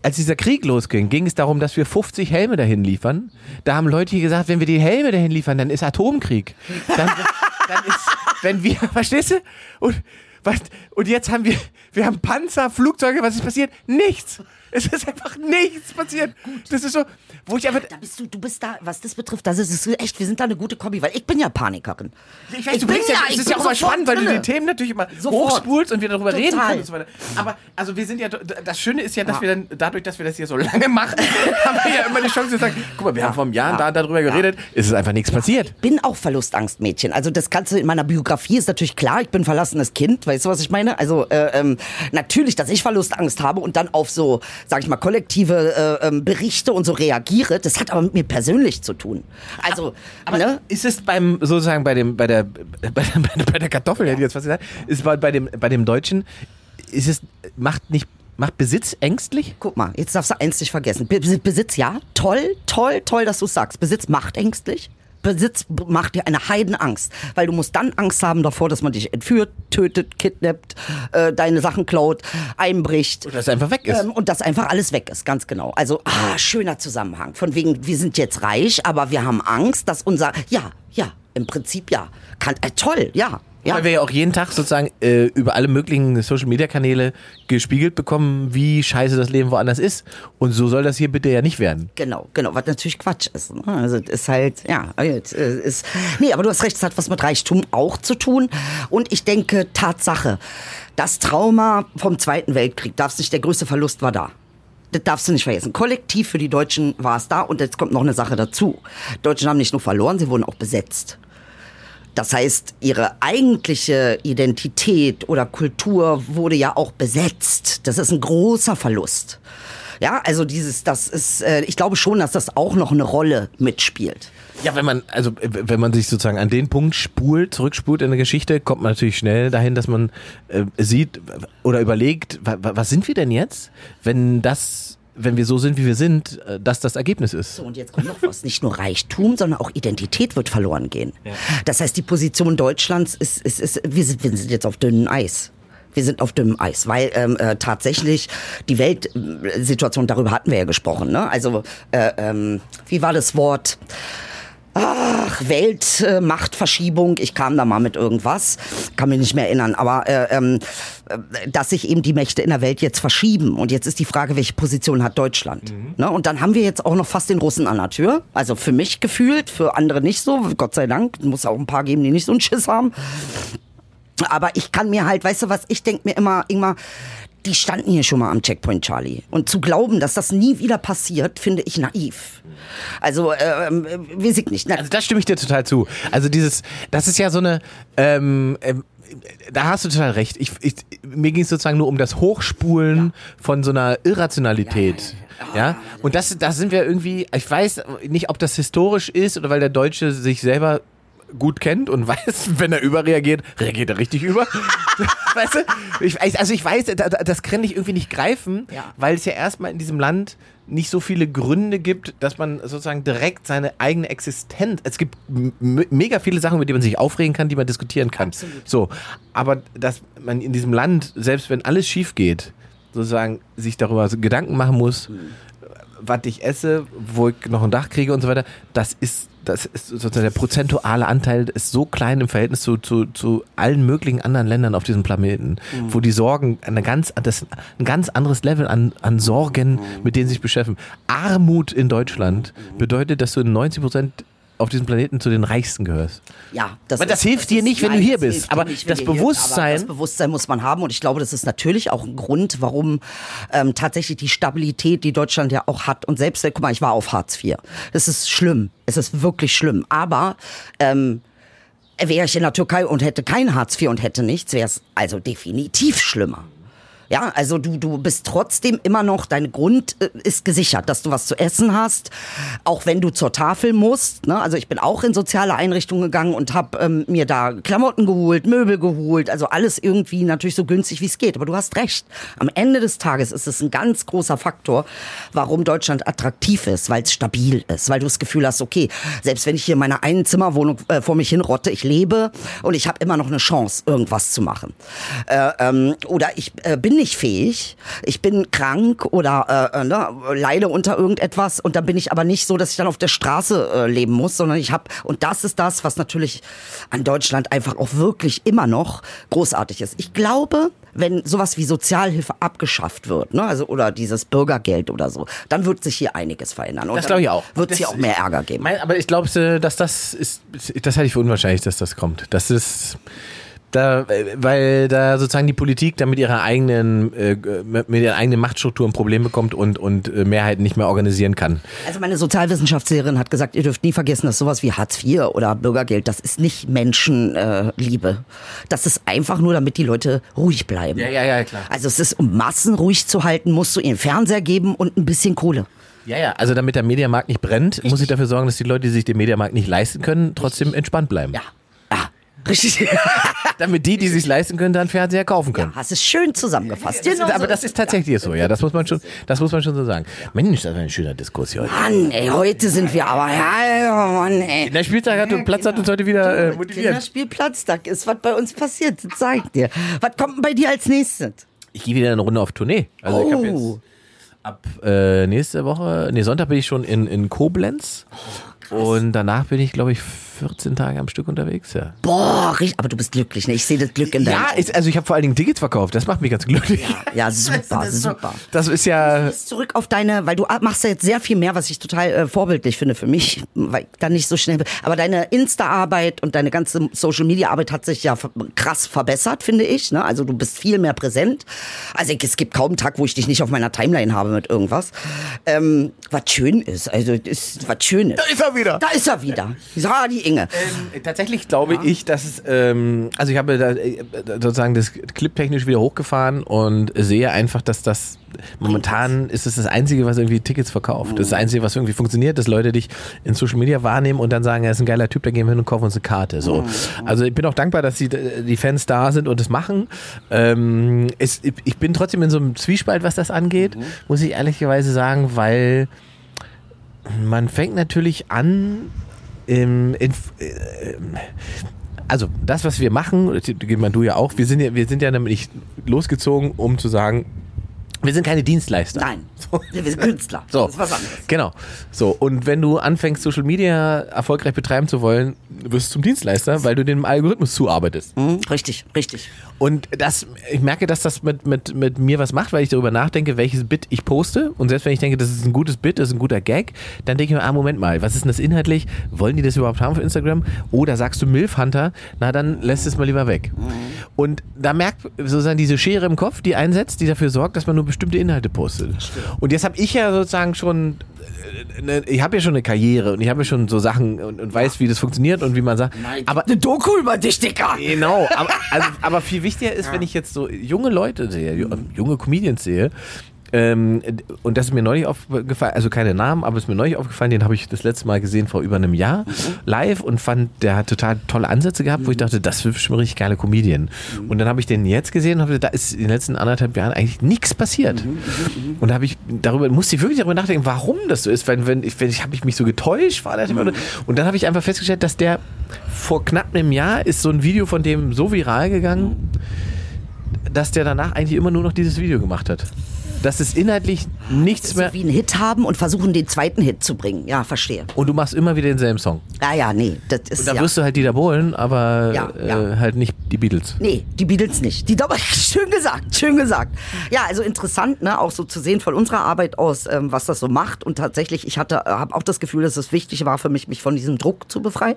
als dieser Krieg losging, ging es darum, dass wir 50 Helme dahin liefern. Da haben Leute gesagt, wenn wir die Helme dahin liefern, dann ist Atomkrieg. Dann, dann ist, wenn wir, verstehst du? Und, was, und jetzt haben wir, wir haben Panzer, Flugzeuge, was ist passiert? Nichts. Es ist einfach nichts passiert. Gut. Das ist so, wo ich einfach. Da bist du, du bist da, was das betrifft, das ist echt, wir sind da eine gute Kombi, weil ich bin ja Panikerin. Ich weiß, ich du bist ja, es ist ja auch mal spannend, weil du die Themen natürlich immer sofort. hochspulst und wir darüber Total. reden können und so weiter. Aber also wir sind ja, das Schöne ist ja, dass ja. wir dann, dadurch, dass wir das hier so lange machen, haben wir ja immer die Chance zu sagen, guck mal, wir ja. haben vor einem Jahr ja. da darüber geredet, ist es einfach nichts passiert. Ich bin auch Verlustangstmädchen. Also das Ganze in meiner Biografie ist natürlich klar, ich bin verlassenes Kind, weißt du, was ich meine? Also äh, ähm, natürlich, dass ich Verlustangst habe und dann auf so, sag ich mal, kollektive äh, ähm, Berichte und so reagiere, das hat aber mit mir persönlich zu tun. Also, aber ne? ist es beim sozusagen bei dem bei der bei der, bei der Kartoffel, hätte ich jetzt was gesagt, ist bei, bei dem bei dem Deutschen ist es macht nicht Macht Besitz ängstlich? Guck mal, jetzt darfst du eins nicht vergessen. Besitz, ja, toll, toll, toll, dass du sagst. Besitz macht ängstlich. Besitz macht dir eine Heidenangst, weil du musst dann Angst haben davor, dass man dich entführt, tötet, kidnappt, äh, deine Sachen klaut, einbricht. Und das einfach weg ist. Ähm, und das einfach alles weg ist, ganz genau. Also, ah, schöner Zusammenhang. Von wegen, wir sind jetzt reich, aber wir haben Angst, dass unser, ja, ja, im Prinzip ja. Kann, äh, toll, ja. Ja. Weil wir ja auch jeden Tag sozusagen äh, über alle möglichen Social Media Kanäle gespiegelt bekommen, wie scheiße das Leben woanders ist. Und so soll das hier bitte ja nicht werden. Genau, genau, was natürlich Quatsch ist. Ne? Also es ist halt, ja, ist. Nee, aber du hast recht, es hat was mit Reichtum auch zu tun. Und ich denke, Tatsache, das Trauma vom Zweiten Weltkrieg, darfst nicht, der größte Verlust war da. Das darfst du nicht vergessen. Kollektiv für die Deutschen war es da und jetzt kommt noch eine Sache dazu. Deutschen haben nicht nur verloren, sie wurden auch besetzt. Das heißt, ihre eigentliche Identität oder Kultur wurde ja auch besetzt. Das ist ein großer Verlust. Ja, also dieses, das ist, äh, ich glaube schon, dass das auch noch eine Rolle mitspielt. Ja, wenn man, also wenn man sich sozusagen an den Punkt spult, zurückspult in der Geschichte, kommt man natürlich schnell dahin, dass man äh, sieht oder überlegt, was sind wir denn jetzt, wenn das wenn wir so sind, wie wir sind, äh, dass das Ergebnis ist. So, und jetzt kommt noch was. Nicht nur Reichtum, sondern auch Identität wird verloren gehen. Ja. Das heißt, die Position Deutschlands ist, ist, ist wir, sind, wir sind jetzt auf dünnem Eis. Wir sind auf dünnem Eis, weil ähm, äh, tatsächlich die Weltsituation, darüber hatten wir ja gesprochen. Ne? Also, äh, ähm, wie war das Wort? Ach, Weltmachtverschiebung, äh, ich kam da mal mit irgendwas, kann mich nicht mehr erinnern, aber äh, ähm, äh, dass sich eben die Mächte in der Welt jetzt verschieben. Und jetzt ist die Frage, welche Position hat Deutschland? Mhm. Ne? Und dann haben wir jetzt auch noch fast den Russen an der Tür. Also für mich gefühlt, für andere nicht so, Gott sei Dank. Muss auch ein paar geben, die nicht so einen Schiss haben. Aber ich kann mir halt, weißt du was, ich denke mir immer, Ingmar, die standen hier schon mal am Checkpoint Charlie. Und zu glauben, dass das nie wieder passiert, finde ich naiv. Also, äh, weiß ich nicht. Also, das stimme ich dir total zu. Also, dieses, das ist ja so eine, ähm, ähm, da hast du total recht. Ich, ich, mir ging es sozusagen nur um das Hochspulen ja. von so einer Irrationalität. Ja, ja, ja. und das, da sind wir irgendwie, ich weiß nicht, ob das historisch ist oder weil der Deutsche sich selber gut kennt und weiß, wenn er überreagiert, reagiert er richtig über. weißt du? Ich, also ich weiß, das kann ich irgendwie nicht greifen, ja. weil es ja erstmal in diesem Land nicht so viele Gründe gibt, dass man sozusagen direkt seine eigene Existenz. Es gibt mega viele Sachen, über die man sich aufregen kann, die man diskutieren kann. Absolut. So, aber dass man in diesem Land, selbst wenn alles schief geht, sozusagen sich darüber Gedanken machen muss, mhm. was ich esse, wo ich noch ein Dach kriege und so weiter, das ist das ist sozusagen der prozentuale Anteil ist so klein im Verhältnis zu, zu, zu allen möglichen anderen Ländern auf diesem Planeten, mhm. wo die Sorgen eine ganz, das, ein ganz anderes Level an, an Sorgen, mhm. mit denen sie sich beschäftigen. Armut in Deutschland mhm. bedeutet, dass du in 90 Prozent auf diesem Planeten zu den Reichsten gehörst. Ja, das, Aber das ist, hilft das dir nicht, wenn nein, du hier bist. Aber nicht, das Bewusstsein. Hier, aber das Bewusstsein muss man haben und ich glaube, das ist natürlich auch ein Grund, warum ähm, tatsächlich die Stabilität, die Deutschland ja auch hat und selbst, guck mal, ich war auf Hartz IV. Das ist schlimm. Es ist wirklich schlimm. Aber ähm, wäre ich in der Türkei und hätte kein Hartz IV und hätte nichts, wäre es also definitiv schlimmer. Ja, also du, du bist trotzdem immer noch, dein Grund äh, ist gesichert, dass du was zu essen hast, auch wenn du zur Tafel musst. Ne? Also ich bin auch in soziale Einrichtungen gegangen und habe ähm, mir da Klamotten geholt, Möbel geholt, also alles irgendwie natürlich so günstig wie es geht. Aber du hast recht, am Ende des Tages ist es ein ganz großer Faktor, warum Deutschland attraktiv ist, weil es stabil ist, weil du das Gefühl hast, okay, selbst wenn ich hier in meiner Einzimmerwohnung äh, vor mich hinrotte, ich lebe und ich habe immer noch eine Chance, irgendwas zu machen. Äh, ähm, oder ich äh, bin nicht fähig, ich bin krank oder äh, äh, ne, leide unter irgendetwas und dann bin ich aber nicht so, dass ich dann auf der Straße äh, leben muss, sondern ich habe, und das ist das, was natürlich an Deutschland einfach auch wirklich immer noch großartig ist. Ich glaube, wenn sowas wie Sozialhilfe abgeschafft wird, ne, also oder dieses Bürgergeld oder so, dann wird sich hier einiges verändern. Und das glaube ich auch. Wird es hier auch mehr Ärger geben. Mein, aber ich glaube, dass das ist, das halte ich für unwahrscheinlich, dass das kommt. Das ist da, weil da sozusagen die Politik da mit ihrer eigenen, äh, mit ihrer eigenen Machtstruktur ein Problem bekommt und, und äh, Mehrheiten nicht mehr organisieren kann. Also meine Sozialwissenschaftslehrerin hat gesagt, ihr dürft nie vergessen, dass sowas wie Hartz IV oder Bürgergeld, das ist nicht Menschenliebe. Äh, das ist einfach nur, damit die Leute ruhig bleiben. Ja, ja, ja, klar. Also es ist, um Massen ruhig zu halten, musst du ihnen Fernseher geben und ein bisschen Kohle. Ja, ja, also damit der Mediamarkt nicht brennt, Richtig. muss ich dafür sorgen, dass die Leute, die sich den Mediamarkt nicht leisten können, trotzdem Richtig. entspannt bleiben. Ja. Richtig. Damit die, die sich leisten können, dann Fernseher kaufen können. Ja, hast es schön zusammengefasst. Das ist, aber das ist tatsächlich so, ja. Das muss man schon, das muss man schon so sagen. Mensch, das war eine schöne Diskussion. Mann, ey, heute sind wir aber, ja, Mann, ey. Der Spieltag hat und Platz hat uns heute wieder äh, motiviert. Der Spielplatztag ist, was bei uns passiert. Das zeig dir. Was kommt denn bei dir als nächstes? Ich gehe wieder eine Runde auf Tournee. Also oh. ich habe jetzt ab äh, nächste Woche, nee, Sonntag bin ich schon in, in Koblenz. Oh, und danach bin ich, glaube ich, 14 Tage am Stück unterwegs, ja. Boah, richtig, aber du bist glücklich, ne? Ich sehe das Glück in deinem Ja, ich, also ich habe vor allen Dingen Tickets verkauft. Das macht mich ganz glücklich. Ja, super, super. Das ist ja. Zurück auf deine, weil du machst ja jetzt sehr viel mehr, was ich total äh, vorbildlich finde für mich, weil ich dann nicht so schnell. Aber deine Insta-Arbeit und deine ganze Social-Media-Arbeit hat sich ja krass verbessert, finde ich. Ne? Also du bist viel mehr präsent. Also es gibt kaum einen Tag, wo ich dich nicht auf meiner Timeline habe mit irgendwas. Ähm, was schön ist, also ist was Schönes. Da ist er wieder. Da ist er wieder. Ja, die Inge. Ähm, tatsächlich glaube ja. ich, dass es, ähm, also ich habe da, äh, sozusagen das Clip technisch wieder hochgefahren und sehe einfach, dass das momentan ist es das Einzige, was irgendwie Tickets verkauft. Das ist das Einzige, was irgendwie funktioniert, dass Leute dich in Social Media wahrnehmen und dann sagen, er ist ein geiler Typ, da gehen wir hin und kaufen uns eine Karte. So. Also ich bin auch dankbar, dass die, die Fans da sind und es machen. Ähm, es, ich bin trotzdem in so einem Zwiespalt, was das angeht, muss ich ehrlicherweise sagen, weil man fängt natürlich an, im, in, äh, also das, was wir machen, man du ja auch, wir sind ja, wir sind ja nämlich losgezogen, um zu sagen, wir sind keine Dienstleister. Nein. Wir sind Künstler. So. Das ist was anderes. Genau. So. Und wenn du anfängst, Social Media erfolgreich betreiben zu wollen, wirst du zum Dienstleister, weil du dem Algorithmus zuarbeitest. Mhm, richtig, richtig. Und das, ich merke, dass das mit, mit, mit mir was macht, weil ich darüber nachdenke, welches Bit ich poste. Und selbst wenn ich denke, das ist ein gutes Bit, das ist ein guter Gag, dann denke ich mir, ah, Moment mal, was ist denn das inhaltlich? Wollen die das überhaupt haben für Instagram? Oder sagst du Milf Hunter? Na, dann lässt es mal lieber weg. Mhm. Und da merkt sozusagen diese Schere im Kopf, die einsetzt, die dafür sorgt, dass man nur bestimmte Inhalte postet. Und jetzt habe ich ja sozusagen schon äh, ne, ich habe ja schon eine Karriere und ich habe ja schon so Sachen und, und weiß, wie das funktioniert und wie man sagt. Nein, aber eine Doku über dich, Dicker. Genau, aber, also, aber viel wichtiger ist, ja. wenn ich jetzt so junge Leute sehe, junge Comedians sehe, ähm, und das ist mir neulich aufgefallen, also keine Namen, aber es ist mir neulich aufgefallen, den habe ich das letzte Mal gesehen vor über einem Jahr mhm. live und fand, der hat total tolle Ansätze gehabt, mhm. wo ich dachte, das ist schon richtig geile Comedian. Mhm. Und dann habe ich den jetzt gesehen und habe da ist in den letzten anderthalb Jahren eigentlich nichts passiert. Mhm, mhm, mhm. Und da habe ich darüber, musste ich wirklich darüber nachdenken, warum das so ist, weil wenn ich, wenn ich habe ich mich so getäuscht, war und dann habe ich einfach festgestellt, dass der vor knapp einem Jahr ist so ein Video von dem so viral gegangen, dass der danach eigentlich immer nur noch dieses Video gemacht hat dass es inhaltlich nichts so mehr. Wie einen Hit haben und versuchen, den zweiten Hit zu bringen. Ja, verstehe. Und du machst immer wieder denselben Song. Ja, ja, nee. Das ist, und da ja. wirst du halt Dieter Bohlen, aber ja, ja. Äh, halt nicht die Beatles. Nee, die Beatles nicht. Die schön gesagt, schön gesagt. Ja, also interessant, ne, auch so zu sehen von unserer Arbeit aus, ähm, was das so macht. Und tatsächlich, ich hatte, habe auch das Gefühl, dass es wichtig war für mich, mich von diesem Druck zu befreien.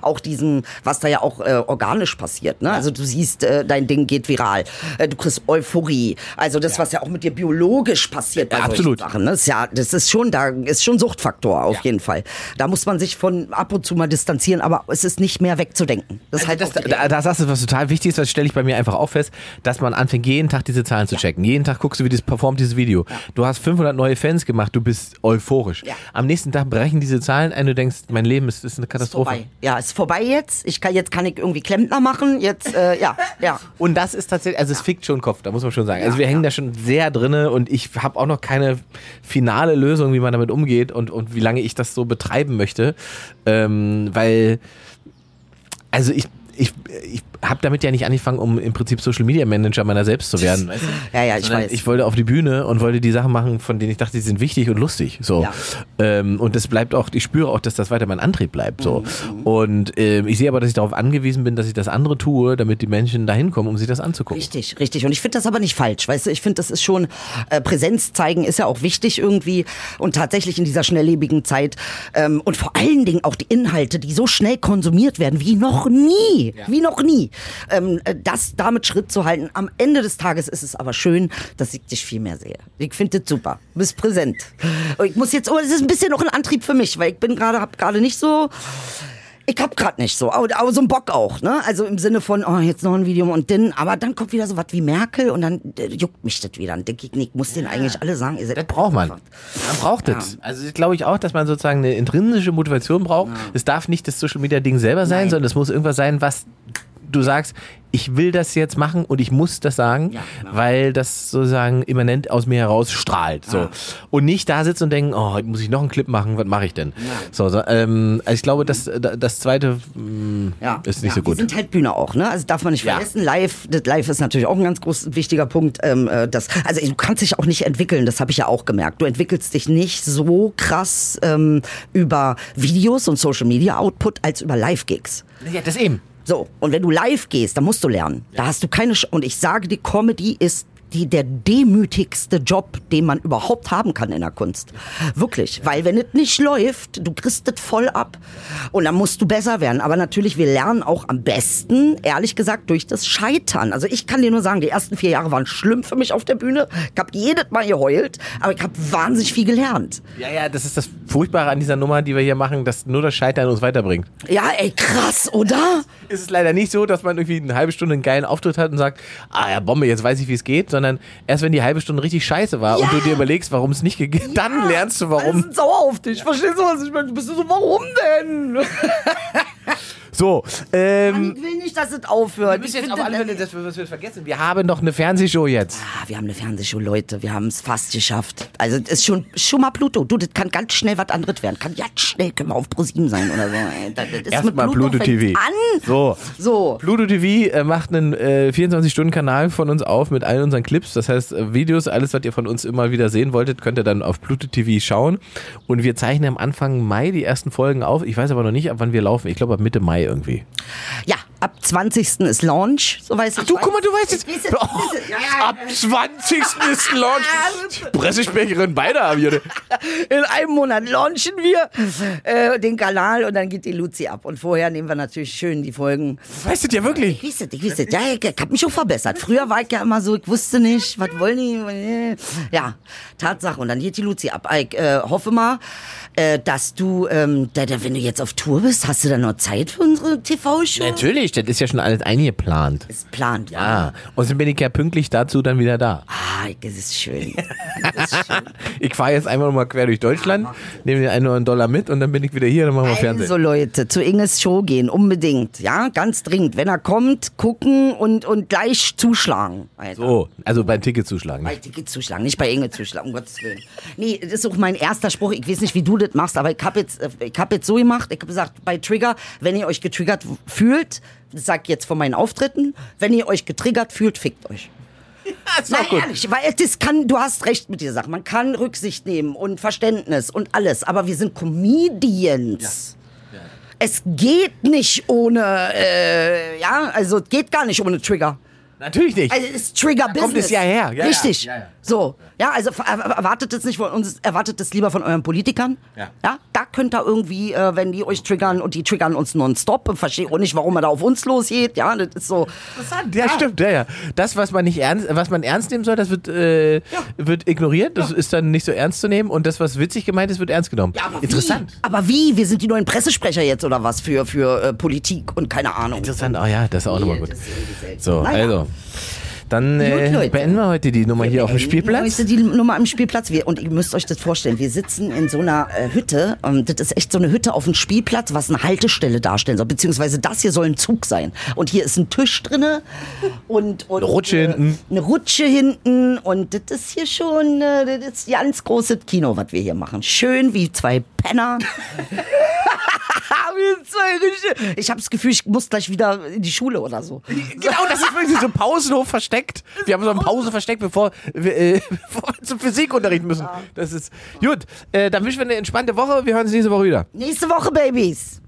Auch diesen, was da ja auch äh, organisch passiert. Ne? Also du siehst, äh, dein Ding geht viral. Äh, du kriegst Euphorie. Also das, was ja auch mit dir biologisch passiert bei ja, absolut. Sachen. Ne? Das ist ja, das ist schon, da ist schon Suchtfaktor auf ja. jeden Fall. Da muss man sich von ab und zu mal distanzieren, aber es ist nicht mehr wegzudenken. Das, also halt das, da, da sagst du was total wichtig ist, das stelle ich bei mir einfach auch fest, dass man anfängt, jeden Tag diese Zahlen zu checken. Jeden Tag guckst du, wie das performt, dieses Video. Du hast 500 neue Fans gemacht, du bist euphorisch. Am nächsten Tag brechen diese Zahlen ein, du denkst, mein Leben ist, ist eine Katastrophe. Ist ja, ist vorbei jetzt. Ich kann, jetzt kann ich irgendwie Klempner machen. Jetzt, äh, ja, ja. Und das ist tatsächlich, also es fickt schon Kopf, da muss man schon sagen. Also wir hängen da schon sehr drinne und ich habe auch noch keine finale Lösung, wie man damit umgeht und, und wie lange ich das so betreiben möchte. Ähm, weil, also ich, ich, ich habe damit ja nicht angefangen, um im Prinzip Social Media Manager meiner selbst zu werden. Weißt du? Ja, ja, ich Sondern weiß. Ich wollte auf die Bühne und wollte die Sachen machen, von denen ich dachte, die sind wichtig und lustig. So. Ja. Ähm, und das bleibt auch, ich spüre auch, dass das weiter mein Antrieb bleibt. So. Mhm. Und ähm, ich sehe aber, dass ich darauf angewiesen bin, dass ich das andere tue, damit die Menschen dahin kommen, um sich das anzugucken. Richtig, richtig. Und ich finde das aber nicht falsch. Weißt du, ich finde, das ist schon, äh, Präsenz zeigen ist ja auch wichtig irgendwie. Und tatsächlich in dieser schnelllebigen Zeit. Ähm, und vor allen Dingen auch die Inhalte, die so schnell konsumiert werden, wie noch nie. Ja. Wie noch nie. Ähm, äh, das damit Schritt zu halten. Am Ende des Tages ist es aber schön, dass ich dich viel mehr sehe. Ich finde das super. Du bist präsent. Ich muss jetzt, oh, das ist ein bisschen noch ein Antrieb für mich, weil ich bin gerade, hab gerade nicht so, ich hab grad nicht so, aber, aber so ein Bock auch, ne? Also im Sinne von, oh, jetzt noch ein Video und dann, aber dann kommt wieder so was wie Merkel und dann äh, juckt mich das wieder. Dann denke ich, nee, ich muss den eigentlich alle sagen. Ihr seid das braucht man. Man braucht das. Also glaube ich auch, dass man sozusagen eine intrinsische Motivation braucht. Es darf nicht das Social Media Ding selber sein, Nein. sondern es muss irgendwas sein, was du sagst, ich will das jetzt machen und ich muss das sagen, Ja, genau. weil das sozusagen immanent aus mir heraus strahlt. So. Ah. Und nicht da sitzen und denken, oh, heute muss ich noch einen Clip machen, was mache ich denn? So, so, ähm, also ich glaube, das, das zweite mh, Ja, ist nicht ja, so gut. Wir sind halt Bühne auch, ne? Also darf man nicht Ja. vergessen. Live, das Live ist natürlich auch ein ganz groß wichtiger Punkt. Ähm, äh, das, also du kannst dich auch nicht entwickeln, das habe ich ja auch gemerkt. Du entwickelst dich nicht so krass ähm, über Videos und Social Media Output als über Live-Gigs. ja, das eben. So, und wenn du live gehst, dann musst du lernen. Da hast du keine Sch Und ich sage, die Comedy ist die, der demütigste Job, den man überhaupt haben kann in der Kunst. Wirklich. Weil wenn es nicht läuft, du kriegst es voll ab. Und dann musst du besser werden. Aber natürlich, wir lernen auch am besten, ehrlich gesagt, durch das Scheitern. Also ich kann dir nur sagen, die ersten vier Jahre waren schlimm für mich auf der Bühne. Ich habe jedes Mal geheult, aber ich habe wahnsinnig viel gelernt. Ja, ja, das ist das Furchtbare an dieser Nummer, die wir hier machen, dass nur das Scheitern uns weiterbringt. Ja, ey, krass, oder? ist es leider nicht so, dass man irgendwie eine halbe Stunde einen geilen Auftritt hat und sagt, ah ja, Bombe, jetzt weiß ich, wie es geht, sondern erst wenn die halbe Stunde richtig scheiße war Ja. und du dir überlegst, warum es nicht gegangen dann lernst du, warum. sind sauer auf dich. Verstehst du, was ich meine? Du bist so, warum denn? So, ähm, Ich will nicht, dass es aufhört. wir müssen Ich jetzt finde auf alle das- Fälle, dass wir was wir vergessen. Wir haben doch eine Fernsehshow jetzt. Ah, wir haben eine Fernsehshow, Leute. Wir haben es fast geschafft. Also, das ist schon, schon mal Pluto. Du, das kann ganz schnell was anderes werden. Kann ganz schnell, können wir auf ProSieben sein oder so. Das, das Erstmal Pluto fängt's TV. An. So. So. Pluto TV äh, macht einen äh, 24-Stunden-Kanal von uns auf mit allen unseren Clips. Das heißt, äh, Videos, alles, was ihr von uns immer wieder sehen wolltet, könnt ihr dann auf Pluto TV schauen. Und wir zeichnen am Anfang Mai die ersten Folgen auf. Ich weiß aber noch nicht, ab wann wir laufen. Ich glaube, ab Mitte Mai irgendwie. Ja, ab 20. ist Launch, so weiß ich. Du, guck mal, du weißt jetzt. Weiß Oh, weiß. Ja, ja, ab 20. ist Launch. Pressesprecherin beide haben hier. In einem Monat launchen wir äh, den Kanal und dann geht die Luzi ab. Und vorher nehmen wir natürlich schön die Folgen. Weißt du ja wirklich? Ich weiß es, ich weiß es. Ja, ich, ich habe mich schon verbessert. Früher war ich ja immer so, ich wusste nicht, was wollen die. Ja, Tatsache. Und dann geht die Luzi ab. Ich äh, hoffe mal, äh, dass du, ähm, da, da, wenn du jetzt auf Tour bist, hast du dann noch Zeit für unsere TV-Show? Natürlich, das ist ja schon alles eingeplant. Ist plant, ja. Und dann bin ich ja pünktlich dazu dann wieder da. Ah, das ist schön. Das ist schön. Ich fahre jetzt einfach nochmal quer durch Deutschland, nehme den einen oder anderen Dollar mit und dann bin ich wieder hier, dann machen wir Fernsehen. Also Leute, zu Inges Show gehen, unbedingt. Ja, ganz dringend. Wenn er kommt, gucken und, und gleich zuschlagen. Alter. So, also beim Ticket zuschlagen. Bei Ticket zuschlagen, nicht bei Inge zuschlagen, um Gottes Willen. Nee, das ist auch mein erster Spruch. Ich weiß nicht, wie du das machst, aber ich habe jetzt, ich hab jetzt so gemacht. Ich habe gesagt, bei Trigger, wenn ihr euch getriggert fühlt, sag jetzt von meinen Auftritten, wenn ihr euch getriggert fühlt, fickt euch. ist Na gut. ehrlich, weil das kann, du hast recht mit dieser Sache. Man kann Rücksicht nehmen und Verständnis und alles, aber wir sind Comedians. Es geht nicht ohne, äh, ja, also es geht gar nicht ohne Trigger. Natürlich nicht. Also es ist Trigger Da Business. kommt es ja her. Ja, Richtig. ja, ja, ja. So. Ja, also er- er- erwartet es nicht von uns, erwartet es lieber von euren Politikern. Ja. Ja, da könnt ihr irgendwie, äh, wenn die euch triggern und die triggern uns nonstop, verstehe auch nicht, warum er da auf uns losgeht. Ja, das ist so. Interessant. Ja, stimmt, ja, ja. Das, was man nicht ernst, was man ernst nehmen soll, das wird, äh, wird ignoriert. Das ist dann nicht so ernst zu nehmen. Und das, was witzig gemeint ist, wird ernst genommen. Ja, aber Interessant. Wie? Aber wie? Wir sind die neuen Pressesprecher jetzt oder was für, für äh, Politik und keine Ahnung. Interessant, oh ja, das ist auch nochmal gut. So, also. Dann äh, beenden wir heute die Nummer hier auf dem Spielplatz. Heute die Nummer am Spielplatz. Wir, und ihr müsst euch das vorstellen. Wir sitzen in so einer äh, Hütte. Und das ist echt so eine Hütte auf dem Spielplatz, was eine Haltestelle darstellen soll. Beziehungsweise das hier soll ein Zug sein. Und hier ist ein Tisch drinne und, und Eine Rutsche äh, hinten. Eine Rutsche hinten. Und das ist hier schon, äh, das ist ganz großes Kino, was wir hier machen. Schön wie zwei Penner. Ich habe das Gefühl, ich muss gleich wieder in die Schule oder so. Genau, das ist wirklich so ein Pausenhof versteckt. Wir haben so eine Pause versteckt, bevor wir, äh, bevor wir zum Physikunterricht müssen. Das ist gut. Äh, dann wünschen wir eine entspannte Woche. Wir hören uns nächste Woche wieder. Nächste Woche, Babys.